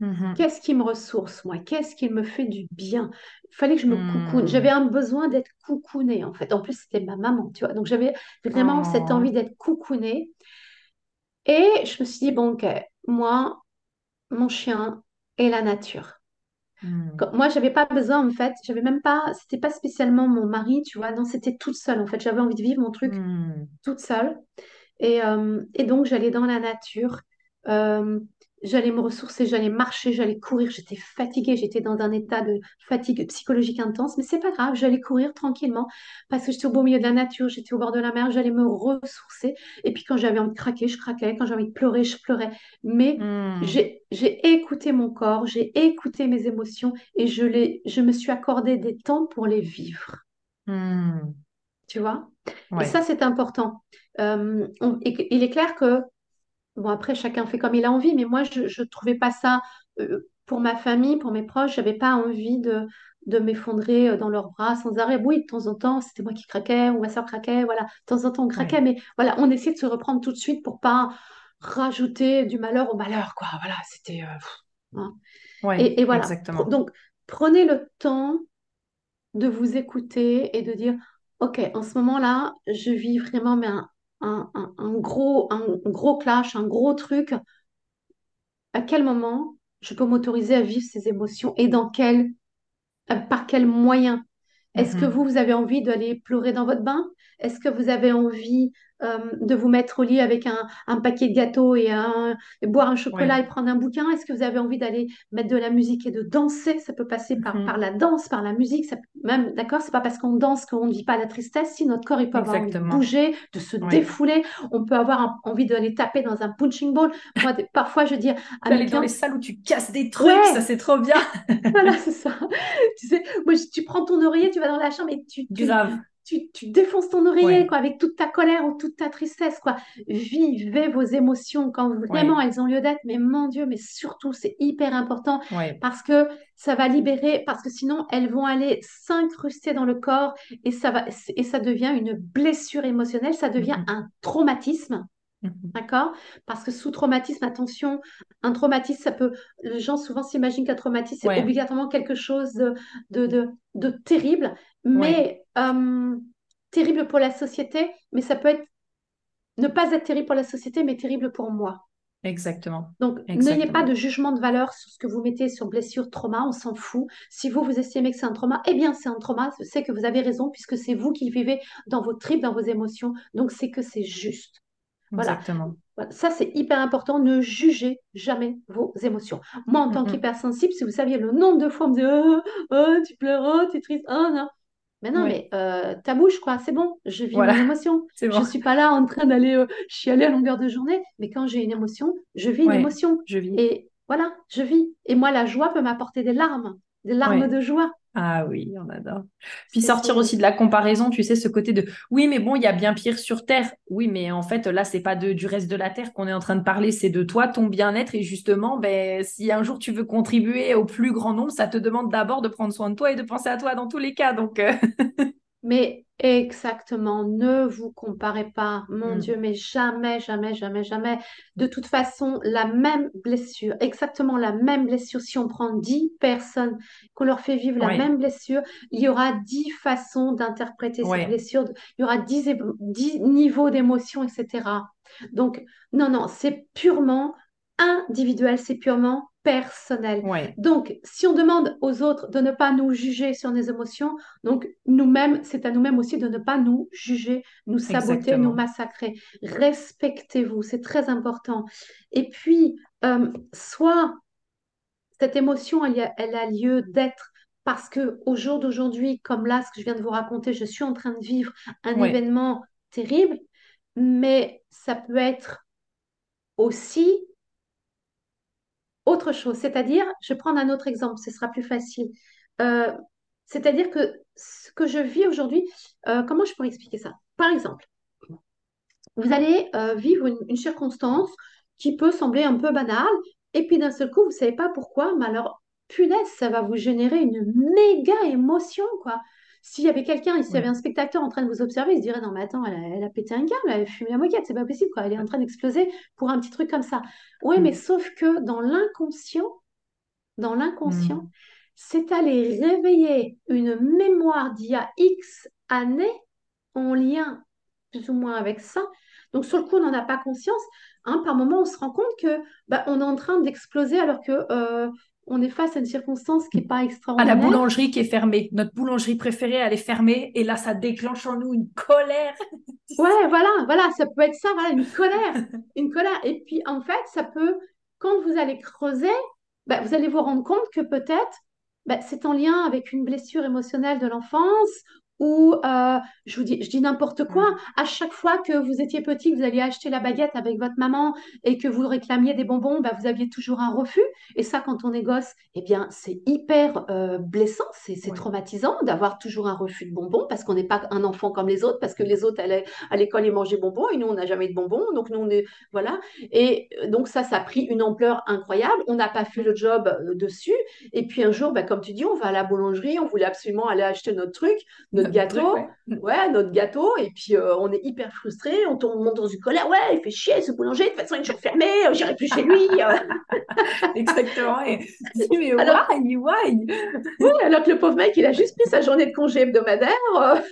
mm-hmm. qu'est-ce qui me ressource, moi? Qu'est-ce qui me fait du bien? Il fallait que je me coucoune. Mm. J'avais un besoin d'être coucounée, en fait. En plus, c'était ma maman, tu vois. Donc, j'avais vraiment cette oh. envie d'être coucounée. Et je me suis dit, bon, OK, moi, mon chien et la nature. Hmm. Moi, j'avais pas besoin, en fait, j'avais même pas, c'était pas spécialement mon mari, tu vois, non, c'était toute seule, en fait, j'avais envie de vivre mon truc hmm. toute seule. Et, euh, et donc, j'allais dans la nature. Euh, j'allais me ressourcer, j'allais marcher, j'allais courir. J'étais fatiguée, j'étais dans un état de fatigue psychologique intense, mais c'est pas grave, j'allais courir tranquillement parce que j'étais au beau milieu de la nature, j'étais au bord de la mer, j'allais me ressourcer. Et puis quand j'avais envie de craquer, je craquais. Quand j'avais envie de pleurer, je pleurais. Mais hmm. j'ai écouté mon corps, j'ai écouté mes émotions et je, je me suis accordé des temps pour les vivre. Hmm. Tu vois? Et ça, c'est important. Euh, il est clair que Bon, après, chacun fait comme il a envie, mais moi, je ne trouvais pas ça euh, pour ma famille, pour mes proches, j'avais pas envie de, de m'effondrer euh, dans leurs bras sans arrêt. Oui, de temps en temps, c'était moi qui craquais ou ma soeur craquait, voilà. De temps en temps, on craquait, mais voilà, on essayait de se reprendre tout de suite pour pas rajouter du malheur au malheur, quoi. Voilà, c'était. Euh, hein. et, et, voilà. Exactement. Donc, prenez le temps de vous écouter et de dire, OK, en ce moment-là, je vis vraiment mais un, un, gros, un gros clash, un gros truc, à quel moment je peux m'autoriser à vivre ces émotions et dans quel, euh, par quels moyens Est-ce que mm-hmm. vous, vous avez envie d'aller pleurer dans votre bain? Est-ce que vous avez envie euh, de vous mettre au lit avec un, paquet de gâteaux et, un, boire un chocolat et prendre un bouquin? Est-ce que vous avez envie d'aller mettre de la musique et de danser? Ça peut passer par, mhm. par la danse, par la musique. Ça, même, d'accord? C'est pas parce qu'on danse qu'on ne vit pas la tristesse. Si notre corps il peut avoir envie de bouger, de se défouler, on peut avoir envie d'aller taper dans un punching ball. Moi, parfois, je dis aller dans les salles où tu casses des trucs, ça c'est trop bien. voilà, c'est ça. tu sais, moi, tu prends ton oreiller, tu vas dans la chambre et tu, tu Grave tu, défonces ton oreiller quoi, avec toute ta colère ou toute ta tristesse. Quoi. Vivez vos émotions quand vraiment elles ont lieu d'être. Mais mon Dieu, mais surtout, c'est hyper important parce que ça va libérer, parce que sinon, elles vont aller s'incruster dans le corps et ça, va, et ça devient une blessure émotionnelle, ça devient mm-hmm. un traumatisme. Mm-hmm. D'accord? Parce que sous traumatisme, attention, un traumatisme, ça peut. Les gens souvent s'imaginent qu'un traumatisme, c'est obligatoirement quelque chose de, de, de, terrible, mais euh, terrible pour la société, mais ça peut être. Ne pas être terrible pour la société, mais terrible pour moi. Exactement. Donc, n'ayez pas de jugement de valeur sur ce que vous mettez sur blessure, trauma, on s'en fout. Si vous, vous estimez que c'est un trauma, eh bien, c'est un trauma, c'est que vous avez raison, puisque c'est vous qui le vivez dans vos tripes, dans vos émotions. Donc, c'est que c'est juste. Exactement. Ça, c'est hyper important. Ne jugez jamais vos émotions. Moi, en tant qu'hypersensible, si vous saviez le nombre de fois, on me dit oh, oh, tu pleures, oh, tu es triste. Oh, non. Mais non, mais euh, ta bouche, quoi, c'est bon, je vis voilà. mon émotion. Je ne suis pas là en train d'aller euh, chialer à longueur de journée, mais quand j'ai une émotion, je vis une émotion. Je vis. Et voilà, je vis. Et moi, la joie peut m'apporter des larmes, des larmes de joie. Ah oui, on adore. Puis sortir aussi de la comparaison, tu sais, ce côté de oui, mais bon, il y a bien pire sur Terre. Oui, mais en fait, là, c'est pas de, du reste de la Terre qu'on est en train de parler, c'est de toi, ton bien-être. Et justement, ben, si un jour tu veux contribuer au plus grand nombre, ça te demande d'abord de prendre soin de toi et de penser à toi dans tous les cas. Donc, euh, Mais exactement, ne vous comparez pas, mon mm. Dieu, mais jamais, jamais, jamais, jamais. De toute façon, la même blessure, exactement la même blessure, si on prend 10 personnes, qu'on leur fait vivre la même blessure, il y aura 10 façons d'interpréter cette blessure, il y aura 10, 10 niveaux d'émotion, etc. Donc, non, non, c'est purement individuel, c'est purement personnel. Donc, si on demande aux autres de ne pas nous juger sur nos émotions, donc nous-mêmes, c'est à nous-mêmes aussi de ne pas nous juger, nous saboter, nous massacrer. Respectez-vous, c'est très important. Et puis, euh, soit cette émotion, elle, a lieu d'être parce que au jour d'aujourd'hui, comme là, ce que je viens de vous raconter, je suis en train de vivre un Ouais. événement terrible, mais ça peut être aussi autre chose. C'est-à-dire, je vais prendre un autre exemple, ce sera plus facile. Euh, c'est-à-dire que ce que je vis aujourd'hui, euh, comment je pourrais expliquer ça? Par exemple, vous allez euh, vivre une, circonstance qui peut sembler un peu banale, et puis d'un seul coup, vous ne savez pas pourquoi, mais alors, punaise, ça va vous générer une méga émotion, quoi. S'il y avait quelqu'un, s'il y avait un spectateur en train de vous observer, il se dirait, non, mais attends, elle a, elle a pété un câble, elle a fumé la moquette, c'est pas possible, quoi. Elle est en train d'exploser pour un petit truc comme ça. Oui, mais Mm. sauf que dans l'inconscient, dans l'inconscient, Mm. c'est aller réveiller une mémoire d'il y a X années en lien plus ou moins avec ça. Donc sur le coup, on n'en a pas conscience. Hein, par moment, on se rend compte que bah, on est en train d'exploser alors que euh, on est face à une circonstance qui n'est pas À la extraordinaire. boulangerie qui est fermée. Notre boulangerie préférée, elle est fermée. Et là, ça déclenche en nous une colère. Ouais, voilà, voilà, ça peut être ça, voilà, une colère, une colère. Et puis en fait, ça peut, quand vous allez creuser, bah, vous allez vous rendre compte que peut-être bah, c'est en lien avec une blessure émotionnelle de l'enfance ou euh, je vous dis, je dis n'importe quoi. Mm. À chaque fois que vous étiez petit, que vous alliez acheter la baguette avec votre maman et que vous réclamiez des bonbons, bah, vous aviez toujours un refus. Et ça, quand on est gosse, eh bien, c'est hyper euh, blessant, c'est c'est Ouais. traumatisant d'avoir toujours un refus de bonbons parce qu'on n'est pas un enfant comme les autres, parce que les autres allaient à l'école ils mangeaient bonbons et nous, on n'a jamais de bonbons. Donc, nous, on est. Voilà. Et euh, donc, ça, ça a pris une ampleur incroyable. On n'a pas fait le job euh, dessus. Et puis, un jour, bah, comme tu dis, on va à la boulangerie, on voulait absolument aller acheter notre truc, notre Truc, gâteau. ouais. Ouais, notre gâteau. Et puis, euh, on est hyper frustré. On tombe on monte dans une colère. Ouais, il fait chier ce boulanger. De toute façon, il est toujours fermé. euh, J'irai plus chez lui. euh. Exactement. Et mais Alors, why, why? oui, alors que le pauvre mec, il a juste pris sa journée de congé hebdomadaire.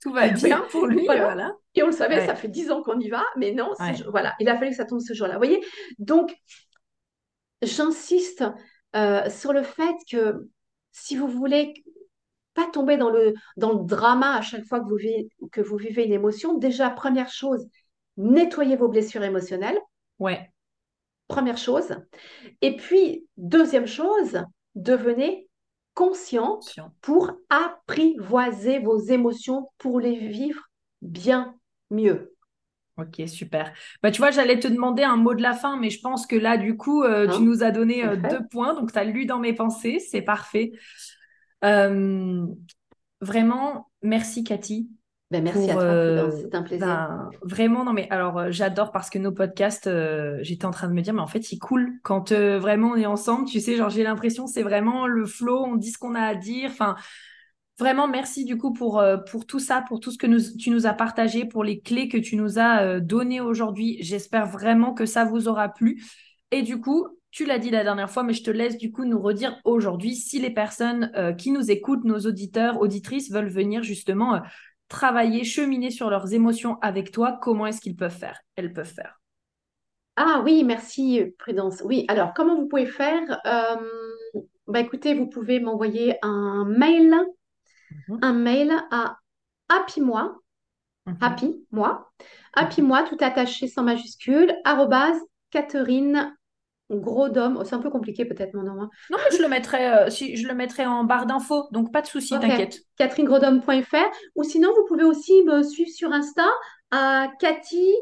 Tout va bien pour lui, voilà. voilà. Et on le savait, Ouais. ça fait dix ans qu'on y va, mais non, Ouais. voilà, il a fallu que ça tombe ce jour-là. Vous voyez? Donc, j'insiste euh, sur le fait que si vous voulez pas tomber dans le, dans le drama à chaque fois que vous, vivez, que vous vivez une émotion, déjà, première chose, nettoyez vos blessures émotionnelles, Ouais. première chose. Et puis, deuxième chose, devenez conscient Conscient. pour apprivoiser vos émotions, pour les vivre bien mieux. Ok, super. Bah, tu vois, j'allais te demander un mot de la fin, mais je pense que là, du coup, euh, tu Hein nous as donné euh, deux points, donc tu as lu dans mes pensées, c'est parfait. Euh, vraiment, merci Cathy. Ben, merci pour, à toi, euh, c'est un plaisir. ben, vraiment, non, mais alors, euh, j'adore parce que nos podcasts, j'étais en train de me dire, mais en fait, ils coulent quand vraiment on est ensemble. Tu sais, genre, j'ai l'impression, c'est vraiment le flow, on dit ce qu'on a à dire. Enfin, vraiment, merci du coup pour, pour tout ça, pour tout ce que nous, tu nous as partagé, pour les clés que tu nous as données aujourd'hui. J'espère vraiment que ça vous aura plu. Et du coup, tu l'as dit la dernière fois, mais je te laisse du coup nous redire aujourd'hui si les personnes euh, qui nous écoutent, nos auditeurs, auditrices, veulent venir justement euh, travailler, cheminer sur leurs émotions avec toi, comment est-ce qu'ils peuvent faire? Elles peuvent faire. Ah oui, merci Prudence. Oui, alors comment vous pouvez faire? Euh, bah, écoutez, vous pouvez m'envoyer un mail, Mhm, un mail à happy moi, mhm, happy moi, happy mhm. moi tout attaché sans majuscule, arrobase Catherine Gros d'homme. Oh, c'est un peu compliqué peut-être mon nom. hein. Non, mais je le mettrai, euh, si, je le mettrai en barre d'infos, donc pas de souci, Ok, t'inquiète. catherinegrodhomme.fr ou sinon vous pouvez aussi me suivre sur Insta à Cathy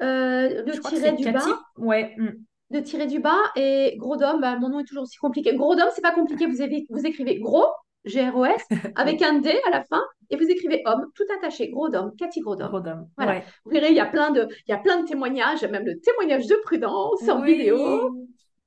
euh, Je tiret c'est du Cathy. bas Ouais. mm. de tirer du bas et gros d'homme, bah, mon nom est toujours aussi compliqué. Gros d'homme, c'est pas compliqué, vous, avez- vous écrivez gros, G-R-O-S, avec un D à la fin, et vous écrivez homme, tout attaché, gros d'homme, Cathy Gros d'homme. Voilà, Ouais. vous verrez, il y a plein de, il y a plein de témoignages, même le témoignage de Prudence en vidéo.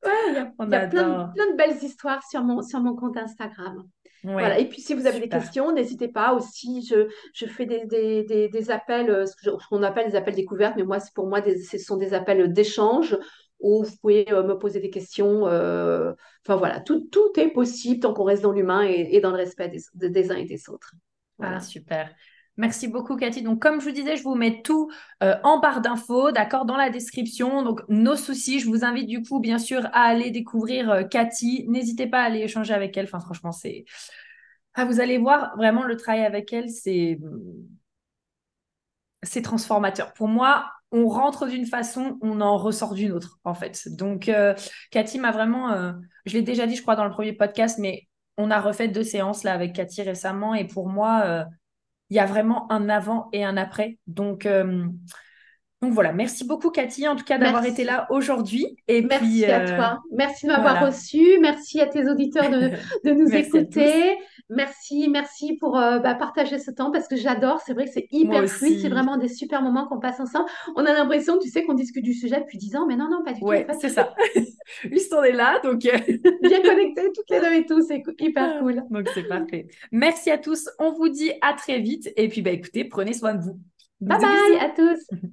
Ouais, il y a, on il y a plein, de- adore. plein de belles histoires sur mon, sur mon compte Instagram. Voilà. Et puis, si vous avez des questions, n'hésitez pas aussi. Je, je fais des, des, des, des appels, euh, ce qu'on appelle des appels découvertes, mais moi, c'est pour moi, des, ce sont des appels d'échange où vous pouvez euh, me poser des questions. euh, Enfin, voilà, tout, tout est possible tant qu'on reste dans l'humain et, et dans le respect des, uns et des autres. Ah, Voilà. super. Merci beaucoup, Cathy. Donc, comme je vous disais, je vous mets tout euh, en barre d'infos, d'accord, dans la description. Donc, nos soucis, je vous invite du coup, bien sûr, à aller découvrir euh, Cathy. N'hésitez pas à aller échanger avec elle. Enfin, franchement, c'est. Ah, vous allez voir, vraiment, le travail avec elle, c'est c'est transformateur. Pour moi, on rentre d'une façon, on en ressort d'une autre, en fait. Donc, euh, Cathy m'a vraiment, euh, je l'ai déjà dit, je crois, dans le premier podcast, mais on a refait deux séances là avec Cathy récemment et pour moi, il y a vraiment un avant et un après. Donc, donc voilà, merci beaucoup Cathy en tout cas d'avoir été là aujourd'hui. Et merci à euh, toi. Merci de m'avoir reçu. Merci à tes auditeurs de, de nous écouter. Merci, merci pour euh, bah, partager ce temps parce que j'adore. C'est vrai que c'est hyper fluide. C'est vraiment des super moments qu'on passe ensemble. On a l'impression, tu sais, qu'on discute du sujet depuis 10 ans, mais non, non, pas du tout. Ouais, c'est ça. Juste on est là, donc euh, bien connectés toutes les deux et tout. C'est hyper cool. Donc c'est parfait. Merci à tous. On vous dit à très vite. Et puis bah écoutez, prenez soin de vous. Bye bye à tous.